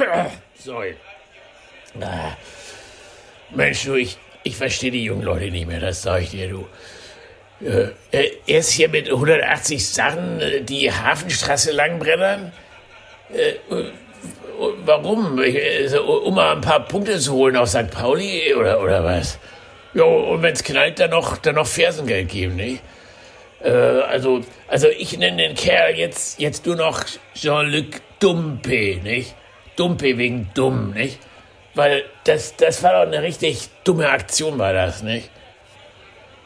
Sorry. Ah. Mensch, du, ich, ich verstehe die jungen Leute nicht mehr, das sag ich dir, du. Äh, er ist hier mit 180 Sachen äh, die Hafenstraße langbrettern. Äh, warum? Also, um mal ein paar Punkte zu holen auf St. Pauli oder, oder was? Ja, und wenn's knallt, dann noch, dann noch Fersengeld geben, nicht? Äh, also, also ich nenne den Kerl jetzt, jetzt nur noch Jean-Luc Dumpe, nicht? Dumpe wegen dumm, nicht? Weil das, das war doch eine richtig dumme Aktion, war das, nicht?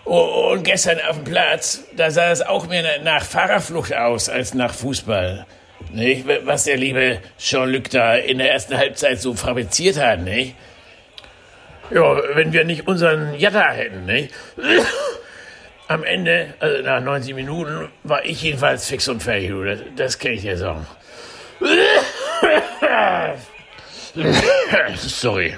Oh, und gestern auf dem Platz, da sah es auch mehr nach Fahrerflucht aus als nach Fußball. Nicht? Was der liebe Jean-Luc da in der ersten Halbzeit so fabriziert hat, nicht? Ja, wenn wir nicht unseren Jatta hätten, nicht? Am Ende, also nach 90 Minuten, war ich jedenfalls fix und fertig, das, das kann ich dir sagen. Sorry.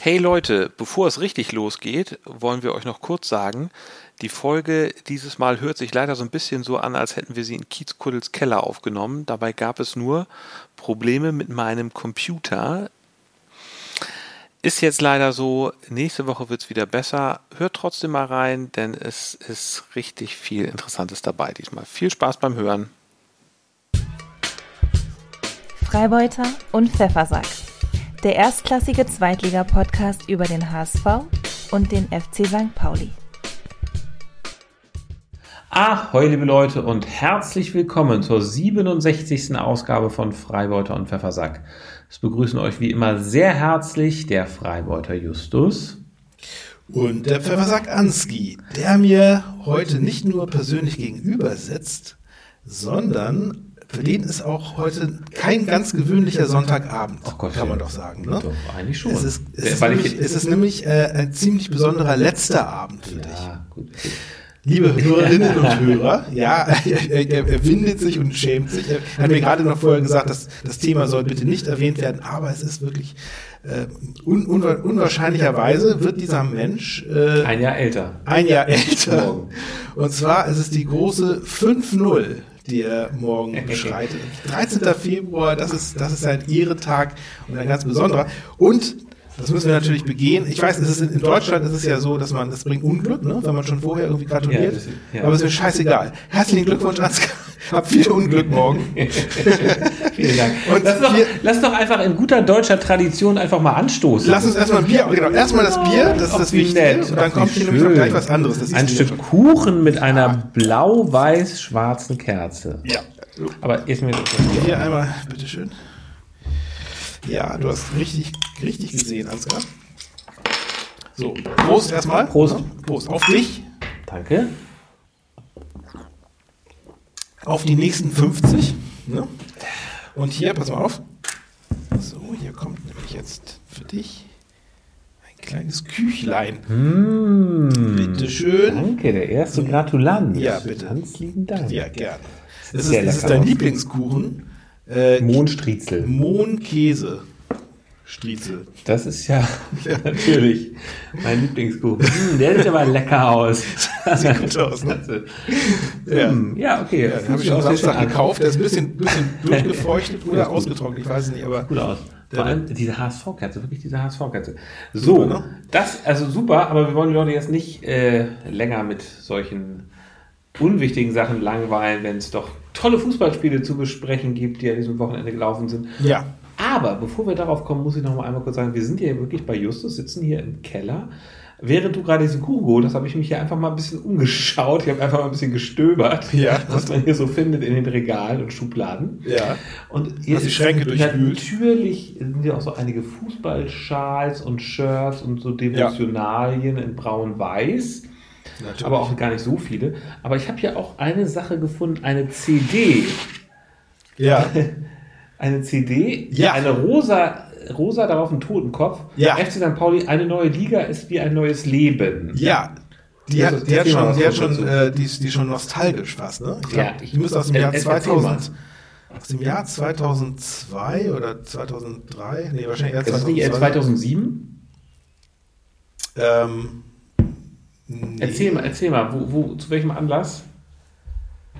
Hey Leute, bevor es richtig losgeht, wollen wir euch noch kurz sagen, die Folge dieses Mal hört sich leider so ein bisschen so an, als hätten wir sie in Kiezkuddels Keller aufgenommen. Dabei gab es nur Probleme mit meinem Computer. Ist jetzt leider so, nächste Woche wird es wieder besser. Hört trotzdem mal rein, denn es ist richtig viel Interessantes dabei diesmal. Viel Spaß beim Hören. Freibeuter und Pfeffersack der erstklassige Zweitliga-Podcast über den HSV und den FC St. Pauli. Ahoi, liebe Leute, und herzlich willkommen zur 67. Ausgabe von Freibeuter und Pfeffersack. Es begrüßen euch wie immer sehr herzlich der Freibeuter Justus. Und der Pfeffersack Anski, der mir heute nicht nur persönlich gegenüber sitzt, sondern für den ist auch heute kein ganz gewöhnlicher Sonntagabend, oh Gott, kann man doch sagen. Ne? Doch, eigentlich schon. Es ist, es ist nämlich, es ist nämlich äh, ein ziemlich besonderer letzter Abend für ja, dich. Gut. Liebe Hörerinnen und Hörer, ja, er, er, er, windet sich und schämt sich. Er hat mir gerade noch vorher gesagt, dass das Thema soll bitte nicht erwähnt werden, aber es ist wirklich äh, un, un, unwahrscheinlicherweise wird dieser Mensch äh, ein Jahr älter. Ein Jahr älter. Und zwar ist es die große 5-0 die er morgen beschreitet. 13. Februar, das ist, das ist sein Ehrentag und ein ganz besonderer. Und das müssen wir natürlich begehen. Ich weiß, es ist in Deutschland ist es ja so, dass man, das bringt Unglück, ne, wenn man schon vorher irgendwie gratuliert. Ja, ja. Aber es ist mir scheißegal. Herzlichen Glückwunsch, Ansgar. Hab viel Unglück morgen. Vielen Dank. Und lass doch, lass doch einfach in guter deutscher Tradition einfach mal anstoßen. Lass uns erstmal ein Bier, genau, erstmal das Bier, das ist das Wichtige. Und dann kommt hier nämlich noch gleich was anderes. Das ein Stück Kuchen mit einer blau-weiß-schwarzen Kerze. Ja. Aber ist mir das Hier einmal, bitteschön. Ja, du hast richtig, richtig gesehen, Ansgar. So, Prost erstmal. Prost. Prost. Auf dich. Danke. Auf die nächsten 50. Ne? Und hier, pass mal auf. So, hier kommt nämlich jetzt für dich ein kleines Küchlein. Mmh, bitte schön. Danke, der erste Gratulant. Ja, bitte. Ganz lieben Dank. Ja, gerne. Das ist, das ist dein Lieblingskuchen. Äh, Mohnstriezel. Mohnkäse. Striezel. Das ist ja, ja, natürlich mein Lieblingskuchen. Hm, der sieht aber lecker aus. Sieht gut aus, ne? ja. Hm, ja, okay. Ja, habe ich schon Samstag gekauft. Der ist ein bisschen, bisschen durchgefeuchtet oder ausgetrocknet. Ich weiß es nicht, aber. Gut aus. Vor allem diese HSV-Kerze, wirklich diese HSV-Kerze. So, super, ne? das, also super, aber wir wollen die Leute jetzt nicht äh, länger mit solchen unwichtigen Sachen langweilen, wenn es doch tolle Fußballspiele zu besprechen gibt, die an diesem Wochenende gelaufen sind. Ja. Aber bevor wir darauf kommen, muss ich noch mal einmal kurz sagen, wir sind hier wirklich bei Justus, sitzen hier im Keller. Während du gerade diesen Kuchen geholt hast, habe ich mich hier einfach mal ein bisschen umgeschaut. Ich habe einfach mal ein bisschen gestöbert, ja. was man hier so findet in den Regalen und Schubladen. Ja. Und hier die Schränke durchwühlt. Natürlich sind hier auch so einige Fußballschals und Shirts und so Devotionalien ja. in braun-weiß. Natürlich. aber auch gar nicht so viele. Aber ich habe hier auch eine Sache gefunden, eine CD. Ja. eine CD, ja. eine rosa, rosa darauf ein Totenkopf. Ja. FC St. Pauli, eine neue Liga ist wie ein neues Leben. Ja. Die hat, die hat schon, die hat schon, äh, die ist, die schon nostalgisch fast, ne? Ich glaub, ja, ich, die müsste aus dem Jahr 2000, aus dem Jahr 2002 oder 2003, nee, wahrscheinlich eher 2002. Ist nicht 2007? Ähm, Erzähl mal, erzähl mal, wo, wo, zu welchem Anlass?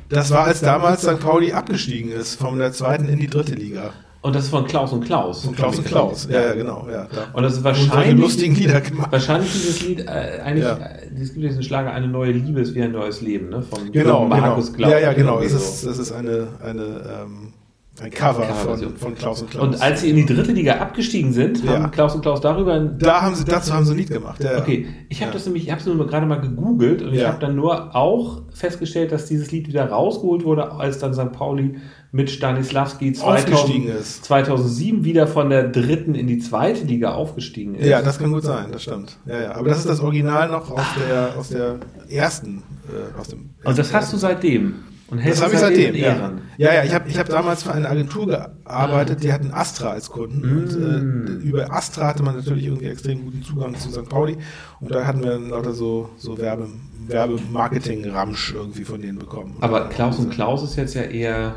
Das war, als damals St. Pauli abgestiegen ist, von der zweiten in die dritte Liga. Und das ist von Klaus und Klaus. Von Klaus und Klaus, ja, ja, genau. Ja, da. Und das ist wahrscheinlich, lustigen Lieder gemacht. wahrscheinlich dieses Lied, äh, eigentlich, Ja. äh, es gibt diesen Schlager, eine neue Liebe ist wie ein neues Leben, ne? Von Genau, Markus genau. Klaus. Ja, ja, genau. Es so. ist, es ist eine, eine, ähm, ein Cover Coverversion. von, von Klaus und Klaus. Und als sie in die dritte Liga abgestiegen sind, Ja. haben Klaus und Klaus darüber ein da haben sie, dazu haben sie ein Lied gemacht. Ja, ja. Okay, ich habe Ja. das nämlich, ich habe es nur gerade mal gegoogelt und ich Ja. habe dann nur auch festgestellt, dass dieses Lied wieder rausgeholt wurde, als dann St. Pauli mit Stanislavski 2000, Aufgestiegen ist. 2007 wieder von der dritten in die zweite Liga aufgestiegen ist. Ja, das kann gut sein, das stimmt. Ja, ja. Aber das ist das Original noch aus der, aus der ersten, äh, aus dem. und das hast du seitdem und Das habe ich es seitdem. Ja, ja, ja ich habe ich hab damals für eine Agentur gearbeitet, die hatten Astra als Kunden. Mm. Und äh, über Astra hatte man natürlich irgendwie extrem guten Zugang zu St. Pauli. Und da hatten wir dann lauter so, so Werbe, Werbemarketing-Ramsch irgendwie von denen bekommen. Aber Klaus und Klaus ist jetzt ja eher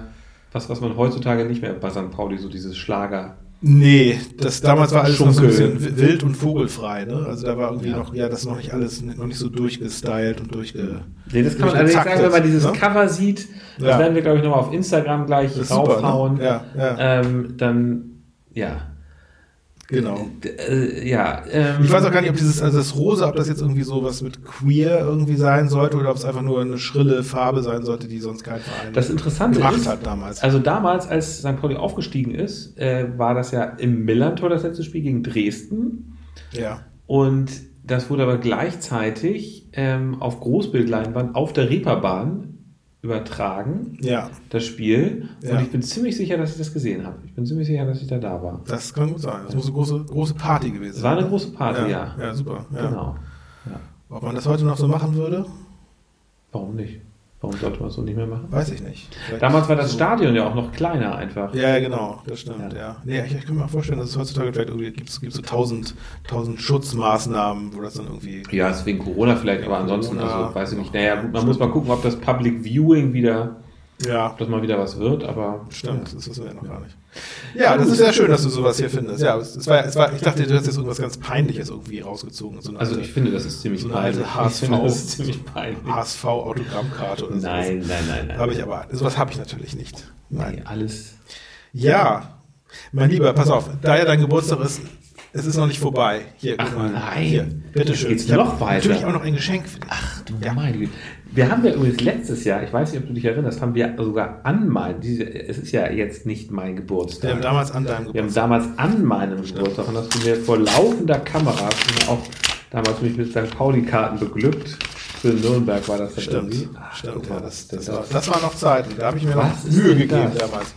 was, was man heutzutage nicht mehr bei St. Pauli, so dieses Schlager. Nee, das damals war alles noch so ein bisschen wild und vogelfrei, ne? Also da war irgendwie noch, ja, das noch nicht alles, noch nicht so durchgestylt und durchge. Nee, das kann man allerdings sagen, wenn man dieses ne? Cover sieht, das Ja. werden wir, glaube ich, nochmal auf Instagram gleich Das ist super, raufhauen. ne? Ja, ja. Ähm, dann, ja. Genau. Äh, ja. Ähm, Ich weiß auch gar nicht, ob dieses, also das Rosa, ob das jetzt irgendwie so was mit queer irgendwie sein sollte oder ob es einfach nur eine schrille Farbe sein sollte, die sonst kein Verein Das Interessante gemacht ist, hat damals. also damals, als St. Pauli aufgestiegen ist, äh, war das ja im Millantor das letzte Spiel gegen Dresden. ja. Und das wurde aber gleichzeitig ähm, auf Großbildleinwand auf der Reeperbahn übertragen, Ja, das Spiel. Ja. Und ich bin ziemlich sicher, dass ich das gesehen habe. Ich bin ziemlich sicher, dass ich da da war. das kann gut sein. Das muss eine große, große Party gewesen sein. Es war eine ne? große Party, ja. Ja, super. Ja. Genau. Ja. Ob man das heute noch so machen würde, Warum nicht? Warum sollte man es so nicht mehr machen? weiß ich nicht. Vielleicht Damals war das Stadion ja auch noch kleiner einfach. Ja, genau, das stimmt, Ja. ja. Nee, ich, ich kann mir auch vorstellen, dass es heutzutage vielleicht irgendwie gibt, gibt so tausend, tausend Schutzmaßnahmen, wo das dann irgendwie. Ja, ist wegen Corona vielleicht, aber ansonsten, Corona. also weiß ich nicht. Naja, gut, man muss mal gucken, ob das Public Viewing wieder, Ja, ob das mal wieder was wird, aber. stimmt, das wissen wir ja noch gar nicht. Ja, das ist sehr schön, dass du sowas hier findest. Ja, es, war, es war, ich dachte, du hast jetzt irgendwas ganz Peinliches irgendwie rausgezogen. So eine Also alte ich finde, das ist ziemlich so eine alte peinlich. HSV. Ich finde, das ist ziemlich peinlich. HSV-Autogrammkarte oder so. Nein, nein, nein, nein. Habe ich aber, sowas habe ich natürlich nicht. Nee, Nein. alles. Ja, mein Lieber, pass auf, da ja dein Geburtstag ist, es ist noch nicht vorbei. Hier, Ach, mal. nein. Hier, bitteschön. Geht's Ich noch weiter? Natürlich auch noch ein Geschenk für dich. Ach du Ja. meine Güte. Wir haben ja übrigens letztes Jahr, ich weiß nicht, ob du dich erinnerst, haben wir sogar an mein, diese, es ist ja jetzt nicht mein Wir Geburtstag. haben damals an deinem Wir haben Geburtstag. damals an meinem Geburtstag, und hast du mir vor laufender Kamera, auch damals mich mit St. Pauli-Karten beglückt. Für Nürnberg war das dann Stimmt, irgendwie. Ach, stimmt, ja, mal, das, das, war, das war noch Zeiten. Da habe ich mir noch Mühe gegeben das? damals.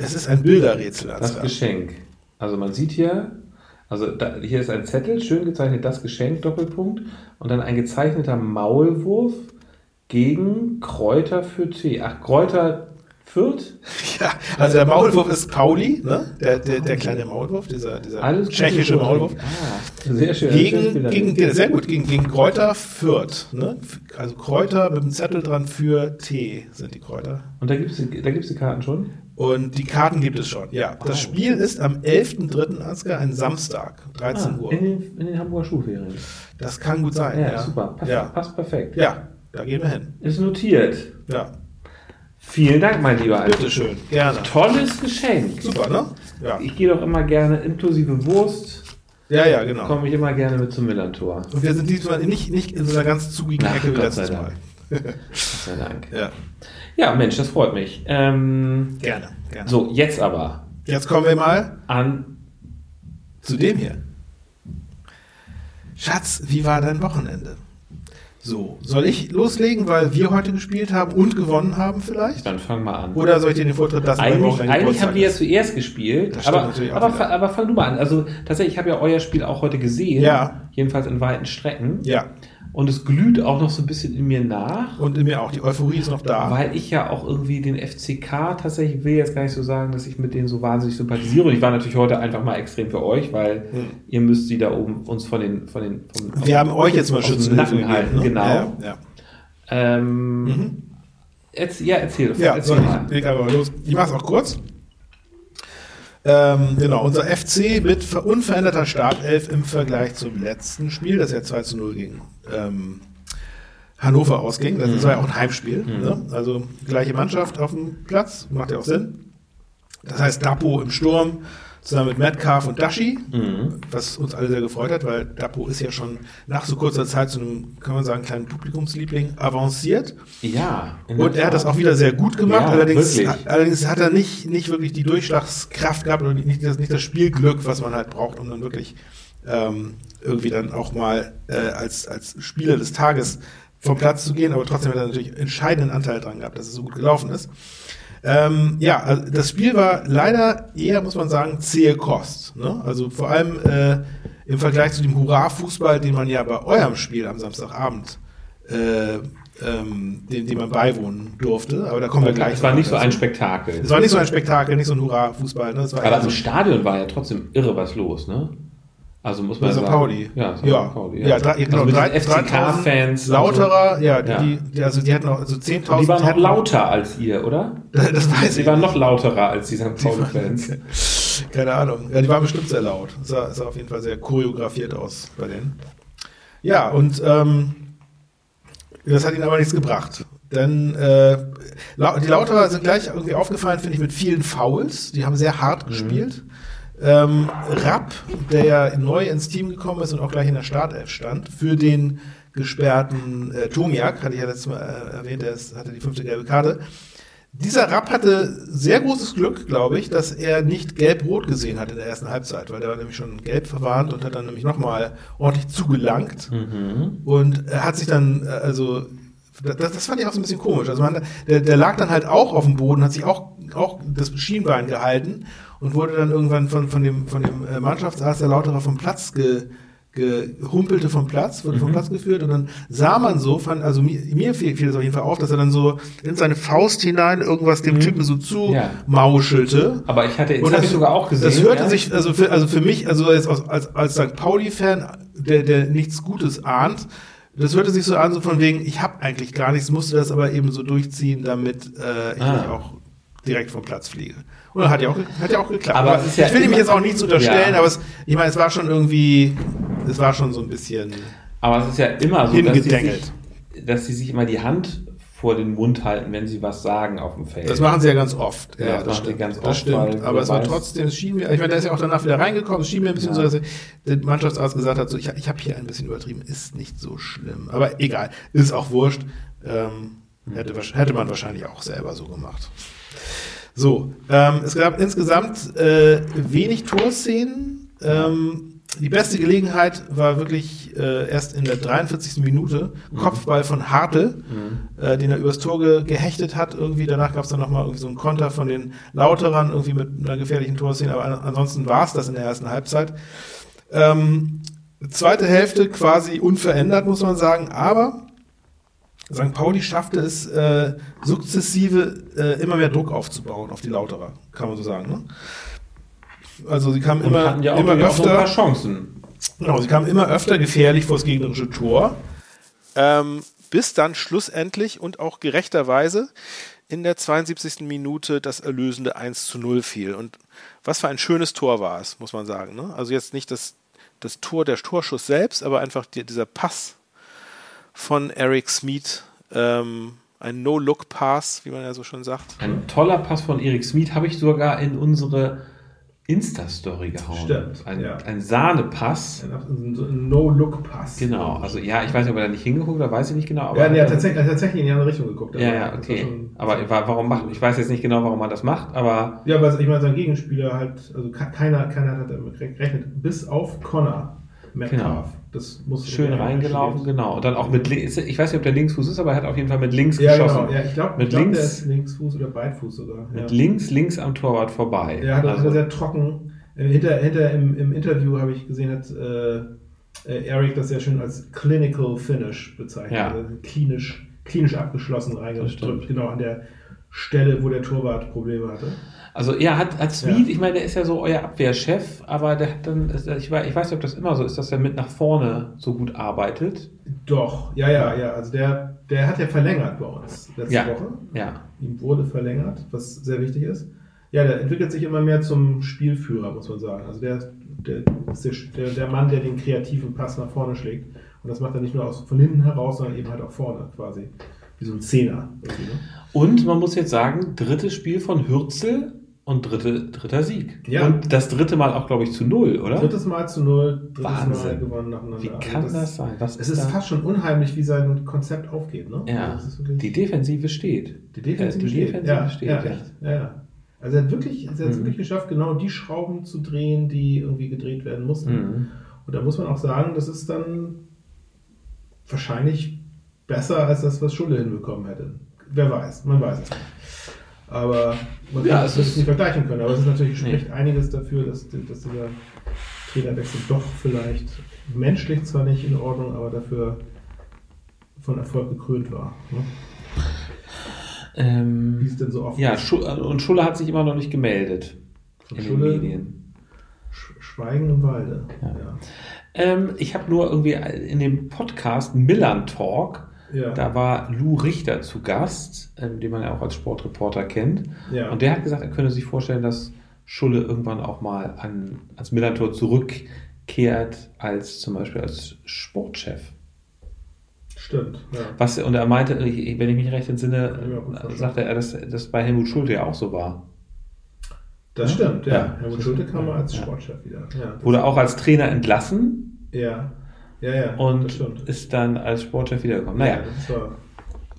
Es ist ein Bilderrätsel. Das Ansgar. Geschenk. Also man sieht hier, also da, hier ist ein Zettel, schön gezeichnet, das Geschenk, Doppelpunkt, und dann ein gezeichneter Maulwurf gegen Kräuter für Tee. Ach, Kräuter Fürth? Ja, also der Maulwurf ist Pauli, ne? der, der, der kleine Maulwurf, dieser, dieser tschechische. Maulwurf. Ah, sehr schön. Gegen, gegen, gegen, sehr gut, gegen, gegen Kräuter Fürth. Ne? Also Kräuter mit einem Zettel dran für Tee sind die Kräuter. Und da gibt es da gibt's die Karten schon? Und die Karten gibt es schon, ja. Das Spiel ist am 11.3. Ansgar, ein Samstag, 13 Ah, Uhr. in, den, in den Hamburger Schulferien. Das kann gut sein. Ja, Ja, super. Passt, Ja. passt perfekt. ja, da gehen wir hin. Ist notiert. Ja, Vielen Dank, mein lieber Alter. bitteschön, gerne. Tolles Geschenk. Super, ne? Ja, Ich gehe doch immer gerne, inklusive Wurst, ja, ja genau. komme ich immer gerne mit zum Millantor. Und wir sind diesmal nicht, nicht in so einer ganz zugigen Ach, Ecke wie letztes. Mal. Gott sei Dank. Ja, Ja, Mensch, das freut mich. Ähm, gerne, gerne. so, jetzt aber Jetzt kommen wir mal an. zu dem hier. Schatz, wie war dein Wochenende? So, soll ich loslegen, weil wir heute gespielt haben und gewonnen haben vielleicht? Dann fang mal an. Oder soll ich dir den Vortritt lassen? Eigentlich, eigentlich haben wir ja zuerst gespielt, aber, aber, aber fang du mal an. Also tatsächlich, ich habe ja euer Spiel auch heute gesehen, Ja. jedenfalls in weiten Strecken. Ja, Und es glüht auch noch so ein bisschen in mir nach, und in mir auch. Die Euphorie ist noch da. weil ich ja auch irgendwie den FCK tatsächlich will jetzt gar nicht so sagen, dass ich mit denen so wahnsinnig sympathisiere. Und ich war natürlich heute einfach mal extrem für euch, weil Hm. ihr müsst sie da oben uns von den von den vom, wir haben euch jetzt mal Schützenhilfe Nacken halten, ne? genau. Ja, ja. Ähm, erz- ja, erzähl, Ja, erzähl soll mal. ich? Mal los. Ich mach's auch kurz. Ähm, genau, unser FC mit ver- unveränderter Startelf im Vergleich zum letzten Spiel, das ja 2 zu 0 gegen ähm, Hannover ausging. Das war ja auch ein Heimspiel. Ne? Also gleiche Mannschaft auf dem Platz, macht ja auch Sinn. Das heißt, Dapo im Sturm zusammen mit Metcalf und Dashi, was uns alle sehr gefreut hat, weil Dapo ist ja schon nach so kurzer Zeit zu einem, kann man sagen, kleinen Publikumsliebling avanciert. Ja. Und er hat das auch wieder sehr gut gemacht. Ja, allerdings, wirklich. allerdings hat er nicht, nicht wirklich die Durchschlagskraft gehabt oder nicht das, nicht das Spielglück, was man halt braucht, um dann wirklich ähm, irgendwie dann auch mal äh, als, als Spieler des Tages vom Platz zu gehen. Aber trotzdem hat er natürlich entscheidenden Anteil dran gehabt, dass es so gut gelaufen ist. Ähm, ja, also das Spiel war leider eher, muss man sagen, zähe Kost. Ne? Also vor allem äh, im Vergleich zu dem Hurra-Fußball, den man ja bei eurem Spiel am Samstagabend äh, ähm, den, dem man beiwohnen durfte. Aber da kommen wir gleich. Es war nicht so ein Spektakel. Es war nicht so ein Spektakel, nicht so ein Hurra-Fußball. Ne? Aber also im Stadion war ja trotzdem irre was los, ne? Also muss man St. sagen. Pauli. Ja, St. ja. Pauli. Ja, drei, genau, also drei- den FCK-Fans. Lauterer, ja, Ja. Die, die, also die hatten auch also 10.000. Die waren noch lauter als ihr, oder? Das weiß ich. waren noch lauterer als die St. Pauli-Fans. Keine Ahnung. Ja, die waren bestimmt sehr laut. Es sah, sah auf jeden Fall sehr choreografiert aus bei denen. Ja, und ähm, das hat ihnen aber nichts gebracht. Denn äh, die Lauterer sind gleich irgendwie aufgefallen, finde ich, mit vielen Fouls. Die haben sehr hart gespielt. Ähm, Rapp, der ja neu ins Team gekommen ist und auch gleich in der Startelf stand, für den gesperrten äh, Tomiak, hatte ich ja letztes Mal äh, erwähnt, der ist, hatte die fünfte gelbe Karte. Dieser Rapp hatte sehr großes Glück, glaube ich, dass er nicht gelb-rot gesehen hat in der ersten Halbzeit, weil der war nämlich schon gelb verwarnt und hat dann nämlich nochmal ordentlich zugelangt. Und er hat sich dann, äh, also, das, das fand ich auch so ein bisschen komisch. Also man, der, der lag dann halt auch auf dem Boden, hat sich auch, auch das Schienbein gehalten und wurde dann irgendwann von, von dem, von dem äh, Mannschaftsarzt der Lauterer vom Platz ge, gehumpelte vom Platz, wurde Mhm. vom Platz geführt und dann sah man so, fand, also mir, mir fiel, fiel das auf jeden Fall auf, dass er dann so in seine Faust hinein irgendwas dem Typen so zu Mhm. Ja. mauschelte. Aber ich hatte, das habe ich sogar auch gesehen. Das hörte ja. sich, also für, also für mich, also jetzt als, als, als St. Pauli-Fan, der, der nichts Gutes ahnt, das hörte sich so an, so von wegen, ich habe eigentlich gar nichts, musste das aber eben so durchziehen, damit äh, ich Ah. nicht auch direkt vom Platz fliege. Und hat ja auch, hat ja auch geklappt. Aber ja ich will ihm jetzt auch nichts unterstellen, Ja. aber es, ich meine, es war schon irgendwie, es war schon so ein bisschen Aber es ist ja immer so, dass sie, hingedengelt. sich, dass sie sich immer die Hand vor den Mund halten, wenn sie was sagen auf dem Feld. Das machen sie ja ganz oft. Ja, das machen sie ganz das oft, stimmt. Aber es war trotzdem, es schien mir, ich meine, der ist ja auch danach wieder reingekommen, es schien mir ein bisschen Ja. so, dass der Mannschaftsarzt gesagt hat, so, ich, ich habe hier ein bisschen übertrieben, ist nicht so schlimm. Aber egal, ist auch wurscht. Ähm, hätte, hätte man wahrscheinlich auch selber so gemacht. So, ähm, es gab insgesamt äh, wenig Torszenen. Ähm, die beste Gelegenheit war wirklich äh, erst in der 43. Minute. Kopfball von Hartl, äh, den er übers Tor ge gehechtet hat. Irgendwie danach gab es dann nochmal irgendwie so einen Konter von den Lauterern, irgendwie mit einer gefährlichen Torszene. Aber an ansonsten war es das in der ersten Halbzeit. Ähm, zweite Hälfte quasi unverändert, muss man sagen. Aber St. Pauli schaffte es äh, sukzessive äh, immer mehr Druck aufzubauen auf die Lauterer, kann man so sagen. Ne? Also sie kamen immer, hatten ja auch, immer öfter, Chancen. genau, sie kamen immer öfter gefährlich vor das gegnerische Tor, ähm, bis dann schlussendlich und auch gerechterweise in der 72. Minute das erlösende 1 zu 0 fiel. Und was für ein schönes Tor war es, muss man sagen. Ne? Also jetzt nicht das, das Tor, der Torschuss selbst, aber einfach die, dieser Pass von Eric Smith, ähm, ein No-Look-Pass, wie man ja so schon sagt. Ein toller Pass von Erik Smith habe ich sogar in unsere Insta-Story gehauen. Stimmt, Ein, ja. ein Sahnepass. Ein No-Look-Pass. Genau, also ja, ich weiß nicht, ob er da nicht hingeguckt hat, weiß ich nicht genau. Aber Ja, nee, er hat tatsächlich, tatsächlich in die andere Richtung geguckt. ja, aber ja, okay. Aber wa- warum macht, ich weiß jetzt nicht genau, warum man das macht, aber Ja, aber ich meine, sein Gegenspieler halt, also ke- keiner, keiner hat damit gerechnet, bis auf Connor Metcalf. Genau. Das muss schön reingelaufen, genau. Und dann auch mit links, ich weiß nicht, ob der Linksfuß ist, aber er hat auf jeden Fall mit links Ja, geschossen. genau. Ja, ich glaube, Mit glaub, links- der ist Linksfuß oder Beidfuß sogar. Mit ja. links, links am Torwart vorbei. Er hat, hat er also, sehr trocken. äh, Hinter, hinter im, im Interview habe ich gesehen, hat äh, äh, Eric das sehr schön als Clinical Finish bezeichnet. Ja. Also klinisch, klinisch abgeschlossen Das reingedrückt, genau an der Stelle, wo der Torwart Probleme hatte. also ja, hat, hat Sweet, Ja. ich meine, der ist ja so euer Abwehrchef, aber der hat dann, ich weiß, ich weiß nicht, ob das immer so ist, dass er mit nach vorne so gut arbeitet. Doch, ja, ja, ja. Also der, der hat ja verlängert bei uns letzte Ja. Woche. Ja. Ihm wurde verlängert, was sehr wichtig ist. Ja, der entwickelt sich immer mehr zum Spielführer, muss man sagen. Also der, der ist der, der, der Mann, der den kreativen Pass nach vorne schlägt. Und das macht er nicht nur aus, von hinten heraus, sondern eben halt auch vorne quasi. Wie so ein Zehner. Ne? Und man muss jetzt sagen, drittes Spiel von Hürzel und dritte, dritter Sieg. Ja. Und das dritte Mal auch, glaube ich, zu null, oder? Drittes Mal zu null, drittes Mal Wahnsinn. gewonnen nacheinander. Wie Also kann das, sein? Was Es ist da? fast schon unheimlich, wie sein Konzept aufgeht. Ne? Ja, Also die Defensive steht. Die Defensive, Äh, die steht. Defensive ja, steht, ja, ja. echt. Ja. Also er hat wirklich, er hat es Mhm. wirklich geschafft, genau die Schrauben zu drehen, die irgendwie gedreht werden mussten. Mhm. Und da muss man auch sagen, das ist dann wahrscheinlich besser als das, was Schulle hinbekommen hätte. Wer weiß, man weiß es nicht. Aber man Ja, kann es nicht vergleichen können. Aber es ist natürlich Nee. spricht einiges dafür, dass, dass dieser Trainerwechsel doch vielleicht menschlich zwar nicht in Ordnung, aber dafür von Erfolg gekrönt war. Ne? Wie Ähm, es denn so oft ja. Schu und Schulle hat sich immer noch nicht gemeldet Von in Schulle? den Medien. Sch- Schweigen im Walde. Ja. Ja. Ähm, ich habe nur irgendwie in dem Podcast Millern Talk, Ja. da war Lou Richter zu Gast, ähm, den man ja auch als Sportreporter kennt. Ja. Und der hat gesagt, er könne sich vorstellen, dass Schulle irgendwann auch mal an, ans Millantor zurückkehrt, als zum Beispiel als Sportchef. Stimmt. Ja. Was, und er meinte, ich- wenn ich mich recht entsinne, Ja, sagte er, dass das bei Helmut Schulte ja auch so war. Das stimmt, ja. Helmut Schulte kam mal als. Sportchef wieder. Wurde auch als Trainer entlassen Ja. Ja, ja. und ist dann als Sportchef wiedergekommen. Ja, Naja,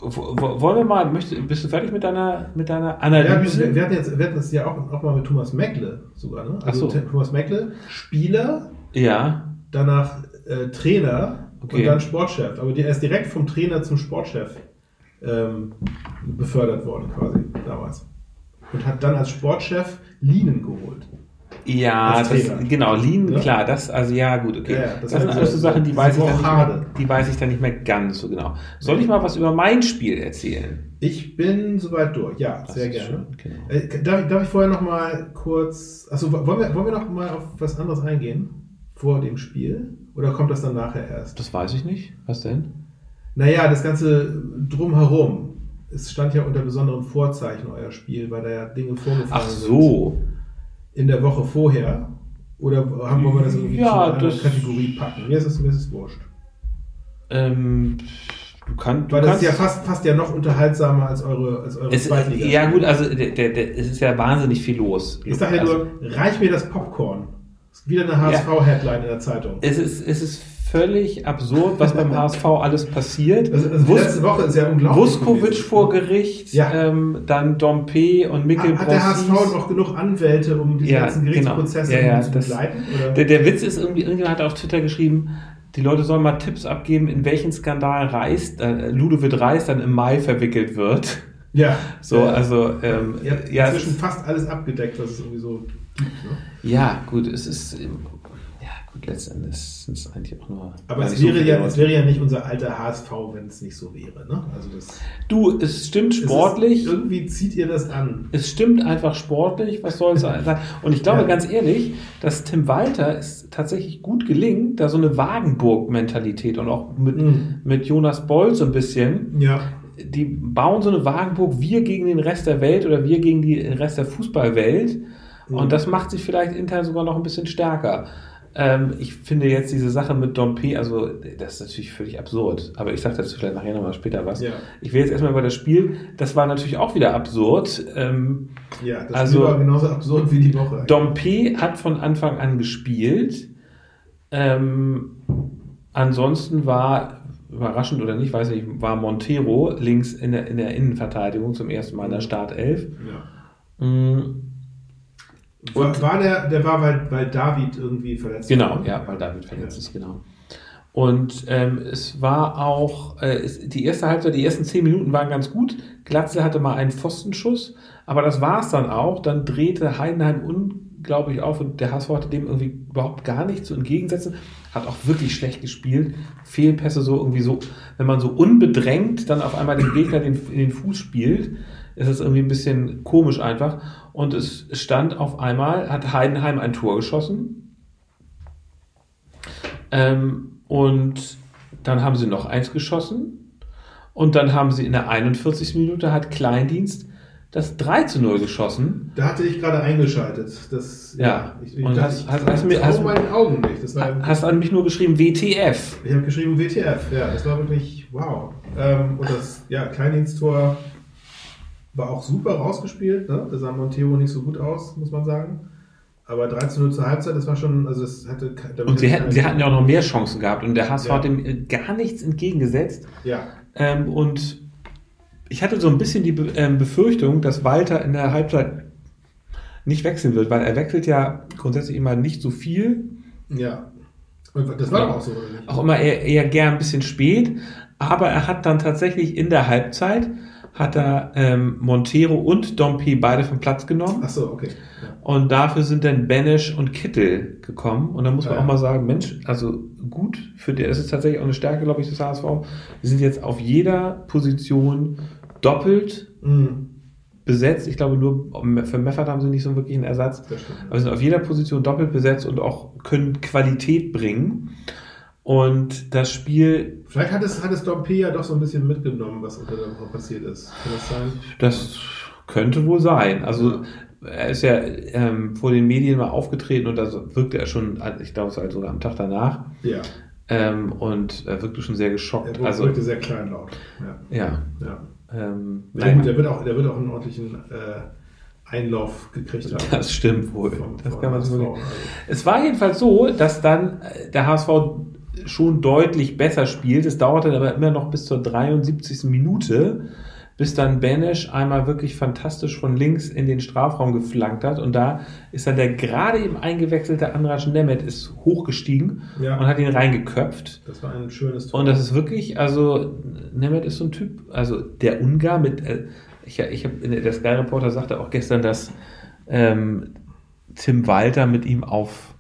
w- wollen wir mal, möchtest, bist du fertig mit deiner, mit deiner Ja, Analyse? wir, wir, hatten jetzt, wir hatten das ja auch, auch mal mit Thomas Meckle sogar. Ne? Ach so. Thomas Meckle, Spieler, ja, danach äh, Trainer Okay. und dann Sportchef. Aber die, er ist direkt vom Trainer zum Sportchef ähm, befördert worden, quasi damals. Und hat dann als Sportchef Lienen geholt. Ja, das, genau, Lean, Ja. klar, das, also ja, gut, okay. Ja, das, das sind alles so Sachen, die weiß, ich dann nicht mehr, die weiß ich dann nicht mehr ganz so genau. Soll ich mal was über mein Spiel erzählen? Ich bin soweit durch, ja, Das sehr gerne. schön, genau. Äh, darf, ich- darf ich vorher noch mal kurz, also wollen wir, wollen wir noch mal auf was anderes eingehen vor dem Spiel? Oder kommt das dann nachher erst? Das weiß ich nicht. Was denn? Naja, das Ganze drumherum. Es stand ja unter besonderen Vorzeichen euer Spiel, weil da ja Dinge vorgefallen Ach so. sind in der Woche vorher. Oder haben wir das irgendwie Ja, zu einer anderen das- Kategorie packen? Mir ist es, mir ist es wurscht. Ähm, du, kann, du Weil das kannst. ist ja fast, fast ja noch unterhaltsamer als eure, als eure es, Zweitliga. ja gut, also der, der, der, es ist ja wahnsinnig viel los. Ich sage ja also, nur, reich mir das Popcorn. Ist wieder eine HSV-Headline in der Zeitung. es ist, es ist völlig absurd, was beim HSV alles passiert. Also, also Wus- letzte Woche ist ja unglaublich. Vuskovic vor Gericht, Ja. ähm, dann Dompe und Mikkel Hat der HSV noch genug Anwälte, um diese Ja, ganzen Gerichtsprozesse genau. Ja, zu das- begleiten? Der, der Witz ist irgendwie, irgendjemand hat auf Twitter geschrieben, die Leute sollen mal Tipps abgeben, in welchen Skandal Reis, äh, Ludovic Reis dann im Mai verwickelt wird. ja. So, also, ähm, ja, inzwischen fast alles abgedeckt, was es irgendwie so gibt. Ne? ja, gut, es ist, gut, letztendlich sind es eigentlich auch nur. Aber es so wäre, viele ja, es wäre ja nicht unser alter HSV, wenn es nicht so wäre. Ne? Also das, Du, es stimmt es sportlich. Ist, irgendwie zieht ihr das an. Es stimmt einfach sportlich, was soll es sein? Und ich glaube Ja. ganz ehrlich, dass Tim Walter es tatsächlich gut gelingt, da so eine Wagenburg-Mentalität und auch mit, Mhm. mit Jonas Boll so ein bisschen, Ja. die bauen so eine Wagenburg, wir gegen den Rest der Welt oder wir gegen den Rest der Fußballwelt. Mhm. Und das macht sich vielleicht intern sogar noch ein bisschen stärker. Ähm, ich finde jetzt diese Sache mit Dompe, also das ist natürlich völlig absurd. Aber ich sage dazu vielleicht nachher nochmal später was. Ja. Ich will jetzt erstmal über das Spiel. Das war natürlich auch wieder absurd. Ähm, Ja, das Also- Spiel war genauso absurd wie die Woche. eigentlich. Dompe hat von Anfang an gespielt. Ähm, ansonsten war, überraschend oder nicht, weiß nicht, war Montero links in der, in der Innenverteidigung zum ersten Mal in der Startelf. Ja. Mm, War, war der, der war, weil, weil David irgendwie verletzt Genau, war. ja, weil David verletzt ist, genau. Und ähm, es war auch, äh, die erste Halbzeit, die ersten zehn Minuten waren ganz gut. Glatzel hatte mal einen Pfostenschuss, aber das war es dann auch. Dann drehte Heidenheim unglaublich auf und der HSV hatte dem irgendwie überhaupt gar nichts zu entgegensetzen. Hat auch wirklich schlecht gespielt. Fehlpässe so irgendwie so, wenn man so unbedrängt dann auf einmal den Gegner den, in den Fuß spielt, ist es irgendwie ein bisschen komisch einfach. Und es stand auf einmal, hat Heidenheim ein Tor geschossen. Ähm, und dann haben sie noch eins geschossen. Und dann haben sie in der 41. Minute hat Kleindienst das 3 zu 0 geschossen. Da hatte ich gerade eingeschaltet. Das, Ja. Ich, ich Und dachte, hast- ich hast- hast mir- hast- meinen Augen nicht. Das war, Hast an mich nur geschrieben WTF. ich habe geschrieben WTF. Ja, das war wirklich wow. Ähm, und das ja, Kleindiensttor war auch super rausgespielt. Ne? Da sah Montero nicht so gut aus, muss man sagen. Aber 13 Uhr zur Halbzeit, das war schon, also das hatte. Und sie hätte hätten, sie hatten ja auch noch mehr Chancen gehabt und der HSV Ja. hat dem äh, gar nichts entgegengesetzt. Ja, Ähm, und ich hatte so ein bisschen die Be ähm, Befürchtung, dass Walter in der Halbzeit nicht wechseln wird, weil er wechselt ja grundsätzlich immer nicht so viel, ja. Und das war Ja. doch auch so, auch immer eher, eher gern ein bisschen spät, aber er hat dann tatsächlich in der Halbzeit hat er ähm, Montero und Dompe beide vom Platz genommen Ach so, okay. Ja. und dafür sind dann Benesch und Kittel gekommen und da muss man Ja. auch mal sagen, Mensch, also gut für der, das ist tatsächlich auch eine Stärke, glaube ich, des HSV. Die sind jetzt auf jeder Position doppelt Mhm, besetzt. Ich glaube, nur für Meffert haben sie nicht so wirklich einen Ersatz. Aber sie sind auf jeder Position doppelt besetzt und auch können Qualität bringen. Und das Spiel, Vielleicht hat es, hat es Dompe ja doch so ein bisschen mitgenommen, was unter der Woche passiert ist. Kann das sein? das könnte wohl sein. Also er ist ja ähm, vor den Medien mal aufgetreten und da wirkte er schon, ich glaube, es war halt sogar am Tag danach. Ja. Ähm, und er wirkte schon sehr Er geschockt. wirkte Also, sehr kleinlaut. Ja. ja. ja. Ähm, naja, gut, der wird, auch, der wird auch einen ordentlichen äh, Einlauf gekriegt haben. das stimmt wohl. Vom- Das vom kann man so sagen. Es war jedenfalls so, dass dann äh, der HSV schon deutlich besser spielt. Es dauerte dann aber immer noch bis zur 73. Minute, bis dann Benesch einmal wirklich fantastisch von links in den Strafraum geflankt hat. Und da ist dann der gerade eben eingewechselte Andras Nemeth ist hochgestiegen Ja. und hat ihn reingeköpft. Das war ein schönes Tor. Und das ist wirklich, also Nemeth ist so ein Typ, also der Ungar mit, äh, ich, ich habe, der Sky Reporter sagte auch gestern, dass ähm, Tim Walter mit ihm auf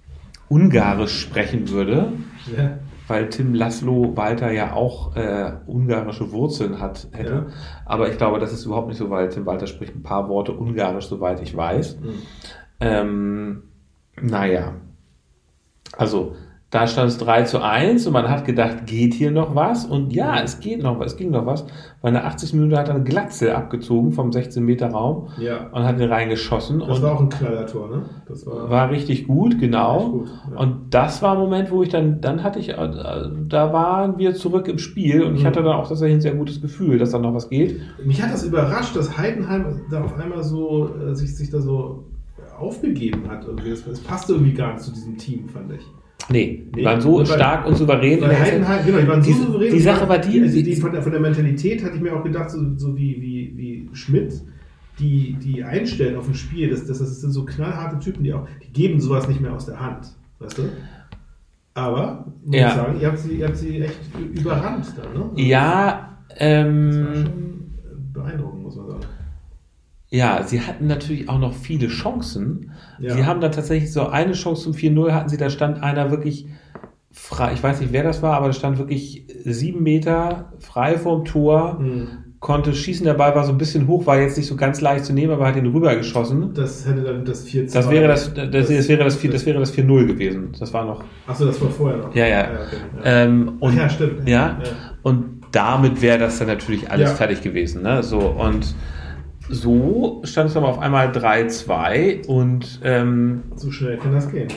Ungarisch sprechen würde, ja. weil Tim Laszlo Walter ja auch äh, ungarische Wurzeln hat, hätte. Ja. Aber ich glaube, das ist überhaupt nicht so, weil Tim Walter spricht ein paar Worte Ungarisch, soweit ich weiß. Mhm. Ähm, naja. Also, da stand es 3 zu 1 und man hat gedacht, geht hier noch was? Und ja, es geht noch was, es ging noch was. Bei einer 80 Minute hat er eine Glatze abgezogen vom 16 Meter Raum ja. und hat ihn reingeschossen Das und war auch ein Knallertor, ne? Das war, war richtig gut, genau. Richtig gut, ja. Und das war ein Moment, wo ich dann, dann hatte ich, äh, da waren wir zurück im Spiel und ich Mhm. hatte dann auch tatsächlich ein sehr gutes Gefühl, dass da noch was geht. Mich hat das überrascht, dass Heidenheim da auf einmal so äh, sich, sich da so aufgegeben hat. Irgendwie. Das, das passte irgendwie gar nicht zu diesem Team, fand ich. Nee, die Nee, waren so weil- stark und souverän. der Heidenheim, genau, die waren so Die- souverän. die Sache war die- also die- von, der, von der Mentalität hatte ich mir auch gedacht, so, so wie, wie, wie Schmidt, die, die einstellen auf ein Spiel, das, das, das sind so knallharte Typen, die auch, die geben sowas nicht mehr aus der Hand. Weißt du? Aber, muss Ja. ich sagen, ihr habt, sie, ihr habt sie echt überrannt da, ne? Ja, Das war ähm, schon beeindruckend, muss man sagen. Ja, sie hatten natürlich auch noch viele Chancen. Ja. Sie haben da tatsächlich so eine Chance zum 4-0 hatten sie, da stand einer wirklich frei, ich weiß nicht, wer das war, aber da stand wirklich sieben Meter frei vorm Tor, Hm. konnte schießen, der Ball war so ein bisschen hoch, war jetzt nicht so ganz leicht zu nehmen, aber hat ihn rübergeschossen. Das hätte dann das 4 Das wäre das, das, das wäre das 4, das wäre das 4-0 gewesen. Das war noch. Achso, das war vorher noch. Ja, ja. okay, ja. Ähm, und, ja, stimmt. Ja, und damit wäre das dann natürlich alles Ja. fertig gewesen. Ne? So, und so stand es aber auf einmal 3-2 und ähm, So schnell kann das gehen.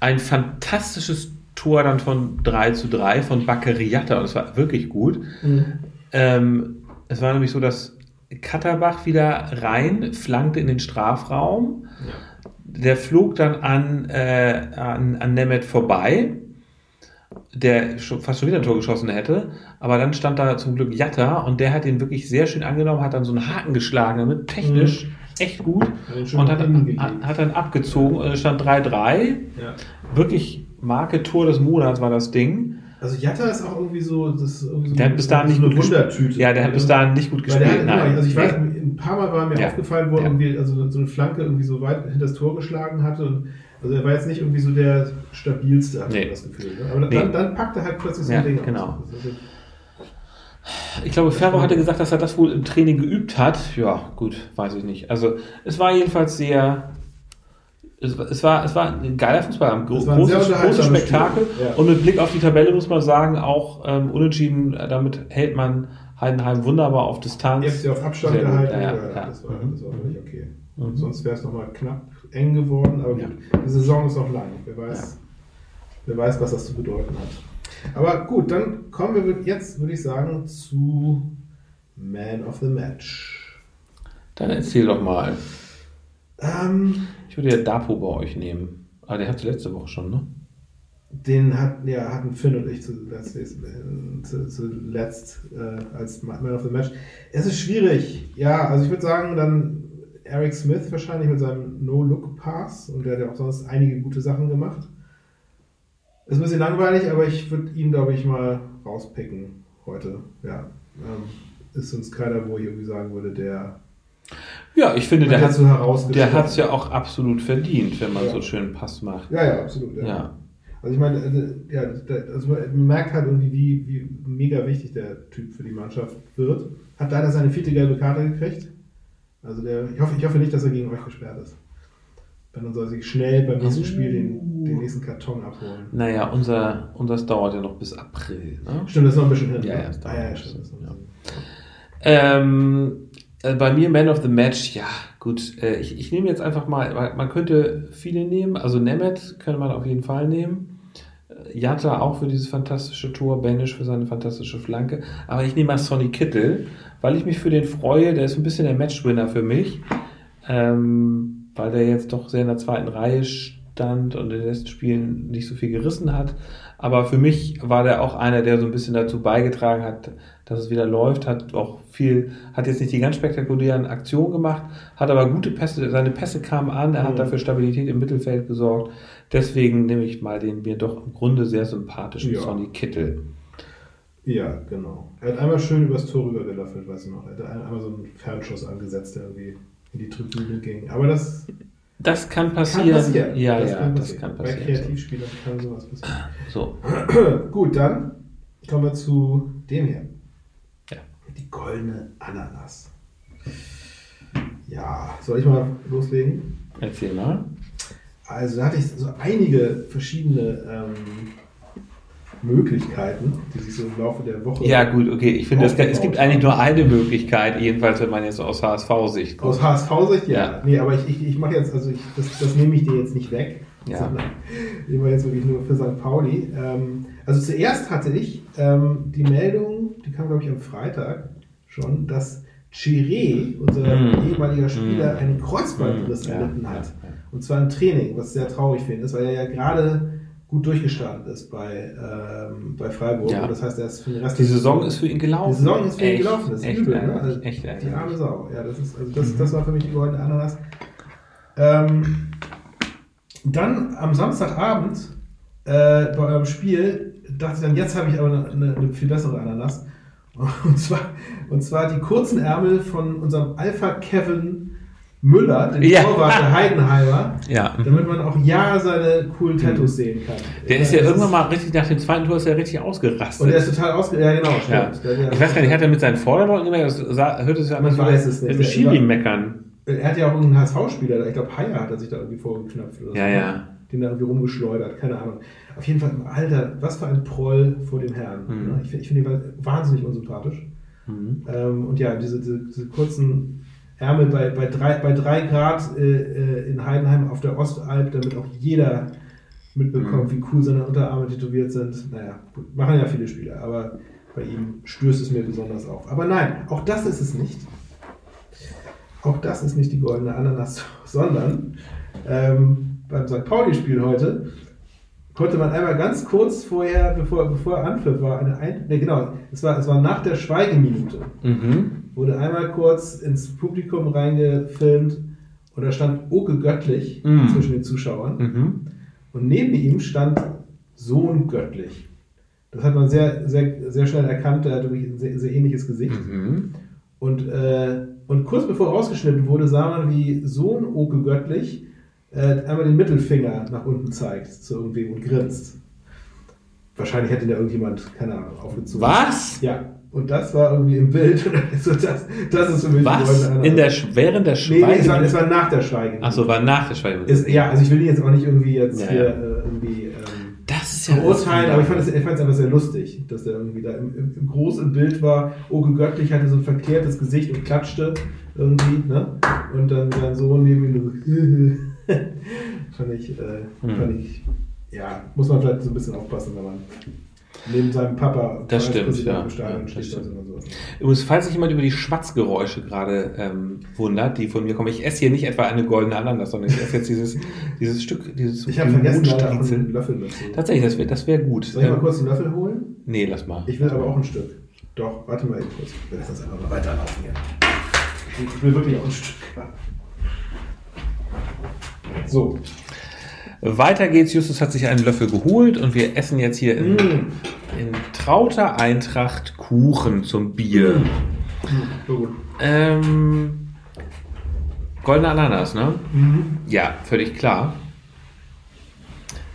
ein fantastisches Tor dann von 3 zu 3 von Baccariata und es war wirklich gut. Ähm, es war nämlich so, dass Katterbach wieder rein flankte in den Strafraum. Der flog dann an, äh, an, an Nemeth vorbei, der fast schon wieder ein Tor geschossen hätte. Aber dann stand da zum Glück Jatta und der hat ihn wirklich sehr schön angenommen, hat dann so einen Haken geschlagen, damit technisch echt gut Hat und hat, dann- hat, dann abgezogen und es stand 3-3. Ja. Wirklich Marke Tor des Monats war das Ding. Also Jatta ist auch irgendwie so, das ist irgendwie so Der hat bis dahin so nicht eine gut. Wundertüte. Ja, der hat bis dahin nicht gut gespielt. hat, Nein. Also ich weiß, ein paar Mal war mir Ja. aufgefallen, wo er Ja. irgendwie also so eine Flanke irgendwie so weit hinter das Tor geschlagen hatte. Und, also er war jetzt nicht irgendwie so der stabilste, hatte Nee. ich das Gefühl. Ne? Aber Nee. dann, dann packt er halt plötzlich so Ja, ein Ding genau. aus. Ich glaube, Ferro hatte gesagt, dass er das wohl im Training geübt hat. Ja, gut, weiß ich nicht. Also, es war jedenfalls sehr. Es, war- es, war, es war ein geiler Fußball, ein großes, großes Spektakel. Ja. Und mit Blick auf die Tabelle muss man sagen, auch ähm, unentschieden, damit hält man Heidenheim wunderbar auf Distanz. Ihr habt sie auf Abstand gehalten. ja, ja, ja, ja. Das, war, Mhm. das war völlig okay. Mhm. Sonst wäre es nochmal knapp eng geworden, aber Ja. gut. Die Saison ist noch lang. Wer weiß, wer weiß, was das zu bedeuten hat. Aber gut, dann kommen wir jetzt, würde ich sagen, zu Man of the Match. Dann erzähl doch mal. Ähm, Ich würde ja Dapo bei euch nehmen. Aber der hatte letzte Woche schon, ne? den hat, ja, hatten Finn und ich zuletzt, zu- zuletzt äh, als Man of the Match. Es ist schwierig. Ja, also ich würde sagen, dann Eric Smith wahrscheinlich mit seinem No-Look-Pass und der hat ja auch sonst einige gute Sachen gemacht. Ist ein bisschen langweilig, aber ich würde ihn, glaube ich, mal rauspicken heute. Ja. Ähm, ist sonst keiner, wo ich irgendwie sagen würde, der, Ja, ich finde, der hat so hat's ja auch absolut verdient, wenn man Ja. so einen schönen Pass macht. Ja, ja, absolut. Ja. Also ich meine, also, ja, also man merkt halt irgendwie, wie, wie mega wichtig der Typ für die Mannschaft wird. Hat leider seine vierte gelbe Karte gekriegt. Also der, ich hoffe, ich hoffe nicht, dass er gegen euch gesperrt ist. Wenn dann soll er sich schnell beim nächsten Spiel den, den nächsten Karton abholen. Naja, unser, unseres dauert ja noch bis April. Ne? Stimmt, das ist noch ein bisschen hin. Ja, ne? ja, das dauert ah, ja, stimmt. Das ein Ähm, äh, bei mir Man of the Match, ja, gut. Äh, ich, ich nehme jetzt einfach mal, weil man könnte viele nehmen. Also Nemeth könnte man auf jeden Fall nehmen. Jatta auch für dieses fantastische Tor, Banish für seine fantastische Flanke. Aber ich nehme mal Sonny Kittel, weil ich mich für den freue. Der ist ein bisschen der Matchwinner für mich. Ähm, weil der jetzt doch sehr in der zweiten Reihe stand und in den letzten Spielen nicht so viel gerissen hat. Aber für mich war der auch einer, der so ein bisschen dazu beigetragen hat, dass es wieder läuft, hat auch viel, hat jetzt nicht die ganz spektakulären Aktionen gemacht, hat aber gute Pässe, seine Pässe kamen an, er hat Mhm. dafür Stabilität im Mittelfeld gesorgt. Deswegen nehme ich mal den mir doch im Grunde sehr sympathischen Ja. Sonny Kittel. Ja, genau. Er hat einmal schön übers Tor rübergelöffelt, weiß ich noch. Er hat einmal so einen Fernschuss angesetzt, der irgendwie in die Tribüne ging. Aber das Das kann kann passieren. passieren. Ja, das ja, kann das passieren. kann Bei passieren. Kreativspielern kann sowas passieren. So. Gut, dann kommen wir zu dem hier. Die goldene Ananas. Ja, soll ich mal loslegen? Erzähl mal. Also da hatte ich so einige verschiedene ähm, Möglichkeiten, die sich so im Laufe der Woche Ja, gut, okay. Ich finde, es, es gibt eigentlich nur eine Möglichkeit, jedenfalls, wenn man jetzt aus HSV-Sicht guckt. Aus HSV-Sicht, ja. Ja. Nee, aber ich, ich, ich mache jetzt, also ich, das, das nehme ich dir jetzt nicht weg. Ja. Ich mache jetzt wirklich nur für St. Pauli. Ähm, also zuerst hatte ich ähm, die Meldung, die kam glaube ich am Freitag schon, dass Chiré, unser Mm. ehemaliger Spieler, Mm. einen Kreuzbandriss Mm, ja, erlitten ja, hat. Und zwar im Training, was sehr traurig finde, ist, weil er ja gerade gut durchgestartet ist bei, ähm, bei Freiburg. Ja. Das heißt, er ist für den Rest Die Saison ist für ihn gelaufen. die Saison ist für ihn Echt, gelaufen. Das ist echt, übel, ne? Also echt die ärgerlich. arme Sau. Ja, das ist, also das, das war für mich die goldene Ananas. Ähm, dann am Samstagabend äh, bei eurem Spiel dachte ich dann, jetzt habe ich aber eine, eine, eine viel bessere Ananas. Und zwar, und zwar die kurzen Ärmel von unserem Alpha Kevin Müller, dem Ja. Torwart der Heidenheimer, Ja. damit man auch ja seine coolen Tattoos sehen kann. Der ist ja irgendwann mal richtig, nach dem zweiten Tor ist er richtig ausgerastet. Und er ist total ausge... Ja, genau, stimmt. ja. Ich weiß gar nicht, hat er mit seinen Vorderleuten gemerkt? Das sah, hörte sich an, Man weiß es nicht. mit Schiri meckern. Er hat ja auch irgendeinen HSV-Spieler, ich glaube Haier hat er sich da irgendwie vorgeknöpft oder Ja, so. ja. Den da irgendwie rumgeschleudert, keine Ahnung. Auf jeden Fall, Alter, was für ein Proll vor dem Herrn. Mhm. ne? Ich, ich finde ihn wahnsinnig unsympathisch. Mhm. Ähm, und ja, diese, diese, diese kurzen Ärmel bei, bei, drei, bei drei Grad äh, äh, in Heidenheim auf der Ostalb, damit auch jeder mitbekommt, wie cool seine Unterarme tätowiert sind. Naja, gut, machen ja viele Spieler, aber bei ihm stößt es mir besonders auf. Aber nein, auch das ist es nicht. Auch das ist nicht die goldene Ananas, sondern ähm, beim St. Pauli-Spiel heute konnte man einmal ganz kurz vorher, bevor, bevor er Anpfiff war, eine Ein ne, genau, es war, es war nach der Schweigeminute, Mhm. wurde einmal kurz ins Publikum reingefilmt und da stand Oke Göttlich Mhm. zwischen den Zuschauern Mhm. und neben ihm stand Sohn Göttlich. Das hat man sehr, sehr, sehr schnell erkannt, der hat wirklich ein sehr, sehr ähnliches Gesicht. Mhm. Und, äh, und kurz bevor rausgeschnitten wurde, sah man, wie Sohn Oke Göttlich äh, einmal den Mittelfinger nach unten zeigt zu irgendwem und grinst. Wahrscheinlich hätte da irgendjemand, keine Ahnung, aufgezogen. Was? Ja. Und das war irgendwie im Bild. Also das, das ist für mich Was? In der, während der nee, nee, es war, es war nach der Schweigeminute. Achso, war nach der Schweige. Ist, ja, also ich will jetzt auch nicht irgendwie jetzt Ja, hier ja. äh, irgendwie. Ähm, Das ist ja verurteilen, aber ich fand es einfach sehr lustig, dass der irgendwie da im, im, im großen Bild war. Oke Göttlich hatte so ein verklärtes Gesicht und klatschte irgendwie, ne? Und dann sein Sohn neben ihm so, fand ich, äh, Hm. fand ich, ja, muss man vielleicht so ein bisschen aufpassen, wenn man neben seinem Papa Das stimmt, ja. Ja, das steht stimmt. sowas. Übrigens, falls sich jemand über die Schmatzgeräusche gerade ähm, wundert, die von mir kommen, ich esse hier nicht etwa eine goldene Ananas, sondern ich esse jetzt dieses, dieses Stück, dieses Ich habe vergessen, einen Löffel dazu. Tatsächlich, das wäre das wär gut. Soll ich mal Ähm, kurz einen Löffel holen? nee, lass mal. Ich will aber auch ein Stück. Doch, warte mal eben kurz. Wir lassen das einfach mal weiterlaufen hier. Ich will wirklich auch ein Stück. So. Weiter geht's. Justus hat sich einen Löffel geholt und wir essen jetzt hier in, in trauter Eintracht Kuchen zum Bier. Gut. Ähm, goldene Ananas, ne? Mhm. Ja, völlig klar.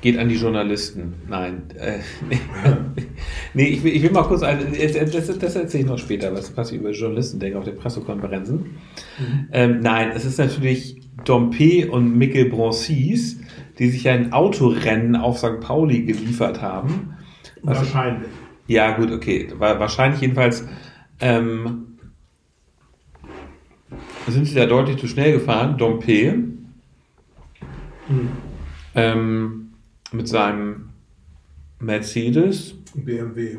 Geht an die Journalisten. Nein. Äh, nee, ich will, ich will mal kurz, also, das, das, das erzähle ich noch später, was, was ich über Journalisten denke auf den Pressekonferenzen. Ähm, nein, es ist natürlich Dompe und Mikkel Broncis, die sich ein Autorennen auf St. Pauli geliefert haben. Wahrscheinlich. ja, gut, okay. Wa- Wahrscheinlich jedenfalls ähm, sind sie da deutlich zu schnell gefahren. Dompe Mhm. ähm, mit seinem Mercedes, BMW.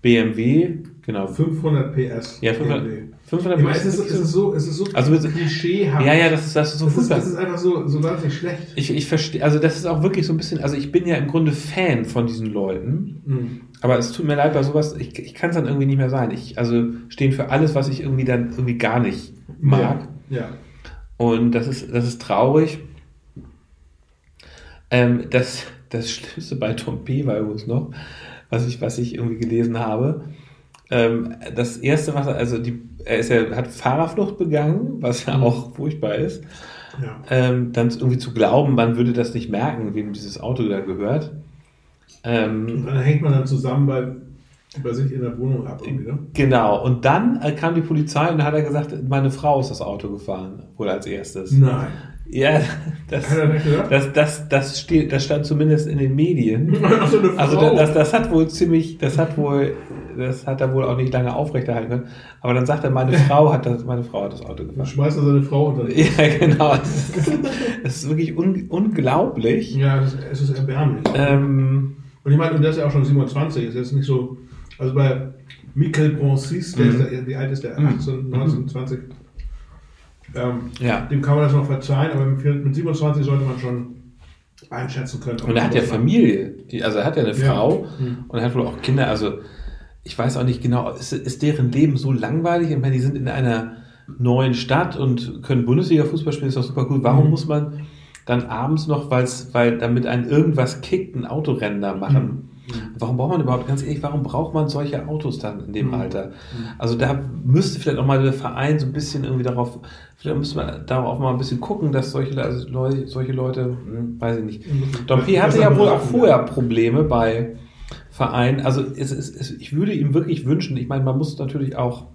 BMW, genau. 500 PS. Ja, 500, BMW. 500 Ich meine, es ist, es ist so, es ist so Also mit- klischeehaft. Ja, ja, das ist, das ist so das, ist, das ist einfach so, so wahnsinnig schlecht. Ich, ich verstehe, also das ist auch wirklich so ein bisschen, also ich bin ja im Grunde Fan von diesen Leuten, Mhm. aber es tut mir leid bei sowas, ich, ich kann es dann irgendwie nicht mehr sein. Ich, also stehen für alles, was ich irgendwie dann irgendwie gar nicht mag. Ja. Und das ist, das ist traurig. Ähm, das, das Schlimmste bei Tom P. war übrigens noch, was ich, was ich irgendwie gelesen habe. Ähm, das erste, was er, also die, er ist ja, hat Fahrerflucht begangen, was ja auch furchtbar ist. ja. Ähm, dann irgendwie zu glauben, man würde das nicht merken, wem dieses Auto da gehört. Ähm, Und dann hängt man dann zusammen bei, bei sich in der Wohnung ab. Irgendwie, ne? genau. Und dann äh, kam die Polizei und hat er gesagt, meine Frau ist das Auto gefahren, wohl als erstes. Nein. Ja, das, das, das, das, steht, das stand zumindest in den Medien. Also da- das, das hat wohl ziemlich, das hat wohl, das hat er wohl auch nicht lange aufrechterhalten können. Aber dann sagt er, meine Frau hat das, meine Frau hat das Auto Dann gefahren. schmeißt er seine Frau unter den Ja, genau. Es ist, es ist wirklich un, unglaublich. Ja, es ist, es ist erbärmlich. Ähm, Und ich meine, und der ist ja auch schon 27, ist jetzt nicht so. Also bei Michael Broncis, der Mhm. ist der, wie alt ist der? Mhm. 18, 19, 20. Ähm, ja. dem kann man das noch verzeihen, aber mit mit 27 sollte man schon einschätzen können. Und er hat ja Familie. Die- Also er hat ja eine Ja. Frau Mhm. und er hat wohl auch Kinder. Also ich weiß auch nicht genau, ist, ist deren Leben so langweilig? Ich meine, die sind in einer neuen Stadt und können Bundesliga-Fußball spielen, ist doch super cool. Warum Mhm. muss man dann abends noch, weil's, weil damit einen irgendwas kickt, ein Autorennen da machen? Warum braucht man überhaupt, ganz ehrlich, warum braucht man solche Autos dann in dem Mhm. Alter? Also da müsste vielleicht auch mal der Verein so ein bisschen irgendwie darauf, vielleicht müsste man darauf mal ein bisschen gucken, dass solche, also Leute, solche Leute, hm, weiß ich nicht, Dompe hatte ja wohl auch vorher Probleme bei Vereinen. Also es, es, es, ich würde ihm wirklich wünschen, ich meine, man muss natürlich auch,